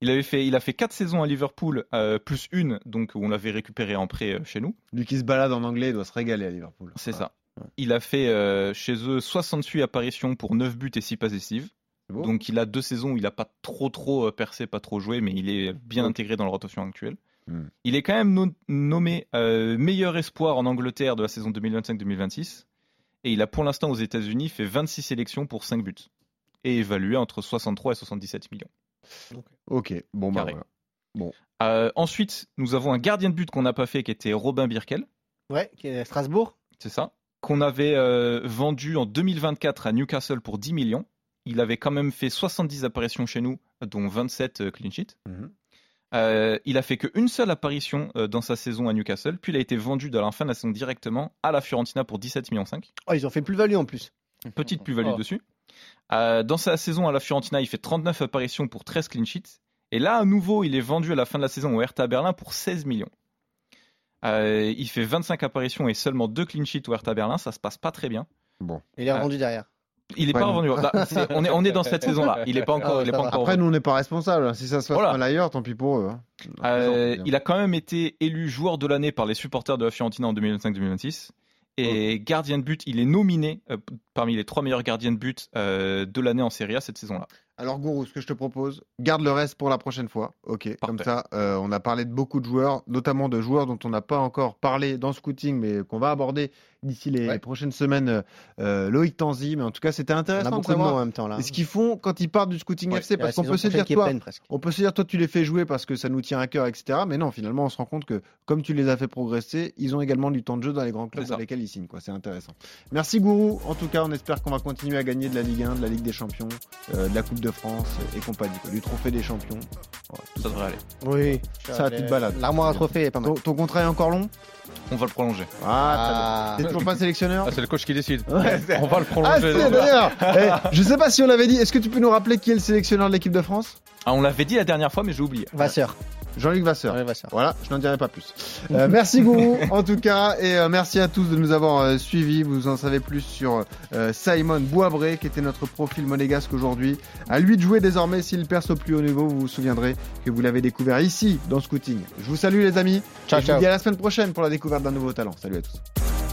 Il avait fait, il a fait quatre saisons à Liverpool, euh, plus une, donc où on l'avait récupéré en prêt euh, chez nous. Lui qui se balade en anglais, il doit se régaler à Liverpool. C'est Ouais. ça. Il a fait euh, chez eux 68 apparitions pour 9 buts et 6 passes décisives. Donc il a deux saisons où il n'a pas trop trop euh, percé, pas trop joué, mais il est bien intégré dans la rotation actuelle. Hmm. Il est quand même no- nommé euh, meilleur espoir en Angleterre de la saison 2025-2026. Et il a pour l'instant aux États-Unis fait 26 sélections pour 5 buts. Et évalué entre 63 et 77 millions. Ok, bon bah voilà. Euh, ensuite, nous avons un gardien de but qu'on n'a pas fait qui était Robin Birkel. Ouais, qui est à Strasbourg. C'est ça. Qu'on avait euh, vendu en 2024 à Newcastle pour 10 millions. Il avait quand même fait 70 apparitions chez nous, dont 27 euh, clean sheets. Mhm. Euh, il a fait qu'une seule apparition euh, dans sa saison à Newcastle, puis il a été vendu à la fin de la saison directement à la Fiorentina pour 17 millions 5. Oh, ils ont fait plus-value en plus. Petite plus-value Oh. dessus. Euh, dans sa saison à la Fiorentina, il fait 39 apparitions pour 13 clean sheets. Et là, à nouveau, il est vendu à la fin de la saison au Hertha Berlin pour 16 millions. Euh, il fait 25 apparitions et seulement 2 clean sheets au Hertha Berlin. Ça se passe pas très bien. Bon. Il est rendu derrière. Il est Ouais, pas revenu. On, est, on est dans cette saison-là. Il est pas encore. Ah, il est pas encore Après, nous, on n'est pas responsables. Si ça se passe Voilà. mal ailleurs, tant pis pour eux. hein. Euh, il a quand même été élu joueur de l'année par les supporters de la Fiorentina en 2025-2026. Et gardien de but, il est nominé euh, parmi les trois meilleurs gardiens de but euh, de l'année en Serie A cette saison-là. Alors Gourou, ce que je te propose, garde le reste pour la prochaine fois. Ok, comme ça, euh, on a parlé de beaucoup de joueurs, notamment de joueurs dont on n'a pas encore parlé dans Scouting, mais qu'on va aborder d'ici les Ouais. prochaines semaines. euh, Loïc Tanzi, mais en tout cas, c'était On intéressant a de beaucoup de savoir en même temps là. ce qu'ils font quand ils partent du Scouting Ouais, FC, a parce qu'on peut se dire toi, on peut se dire toi tu les fais jouer parce que ça nous tient à cœur, etc. Mais non, finalement, on se rend compte que comme tu les as fait progresser, ils ont également du temps de jeu dans les grands clubs dans lesquels ils signent. quoi. C'est intéressant. Merci Gourou. En tout cas, on espère qu'on va continuer à gagner de la Ligue 1, de la Ligue des Champions, euh, de la Coupe de France et compagnie, quoi, du Trophée des Champions. Ça devrait aller. Oui. Ça, tu te balades. L'armoire à trophée est pas mal. Ton, ton contrat est encore long? On va le prolonger. Ah, Ah. t'es toujours pas sélectionneur? Ah, c'est le coach qui décide. Ouais, On va le Ah, prolonger. d'ailleurs Eh, Je sais pas si on l'avait dit. Est-ce que tu peux nous rappeler qui est le sélectionneur de l'équipe de France? Ah, on l'avait dit la dernière fois, mais j'ai oublié. Vasseur. Jean-Luc Vasseur. Voilà, je n'en dirai pas plus. Euh, merci Gourou, en tout cas, et euh, merci à tous de nous avoir euh, suivis. Vous en savez plus sur euh, Simon Boisbré, qui était notre profil monégasque aujourd'hui. À lui de jouer désormais s'il perce au plus haut niveau. Vous vous souviendrez que vous l'avez découvert ici, dans Scouting. Je vous salue les amis. Ciao, et je ciao. vous dis à la semaine prochaine pour la découverte d'un nouveau talent. Salut à tous.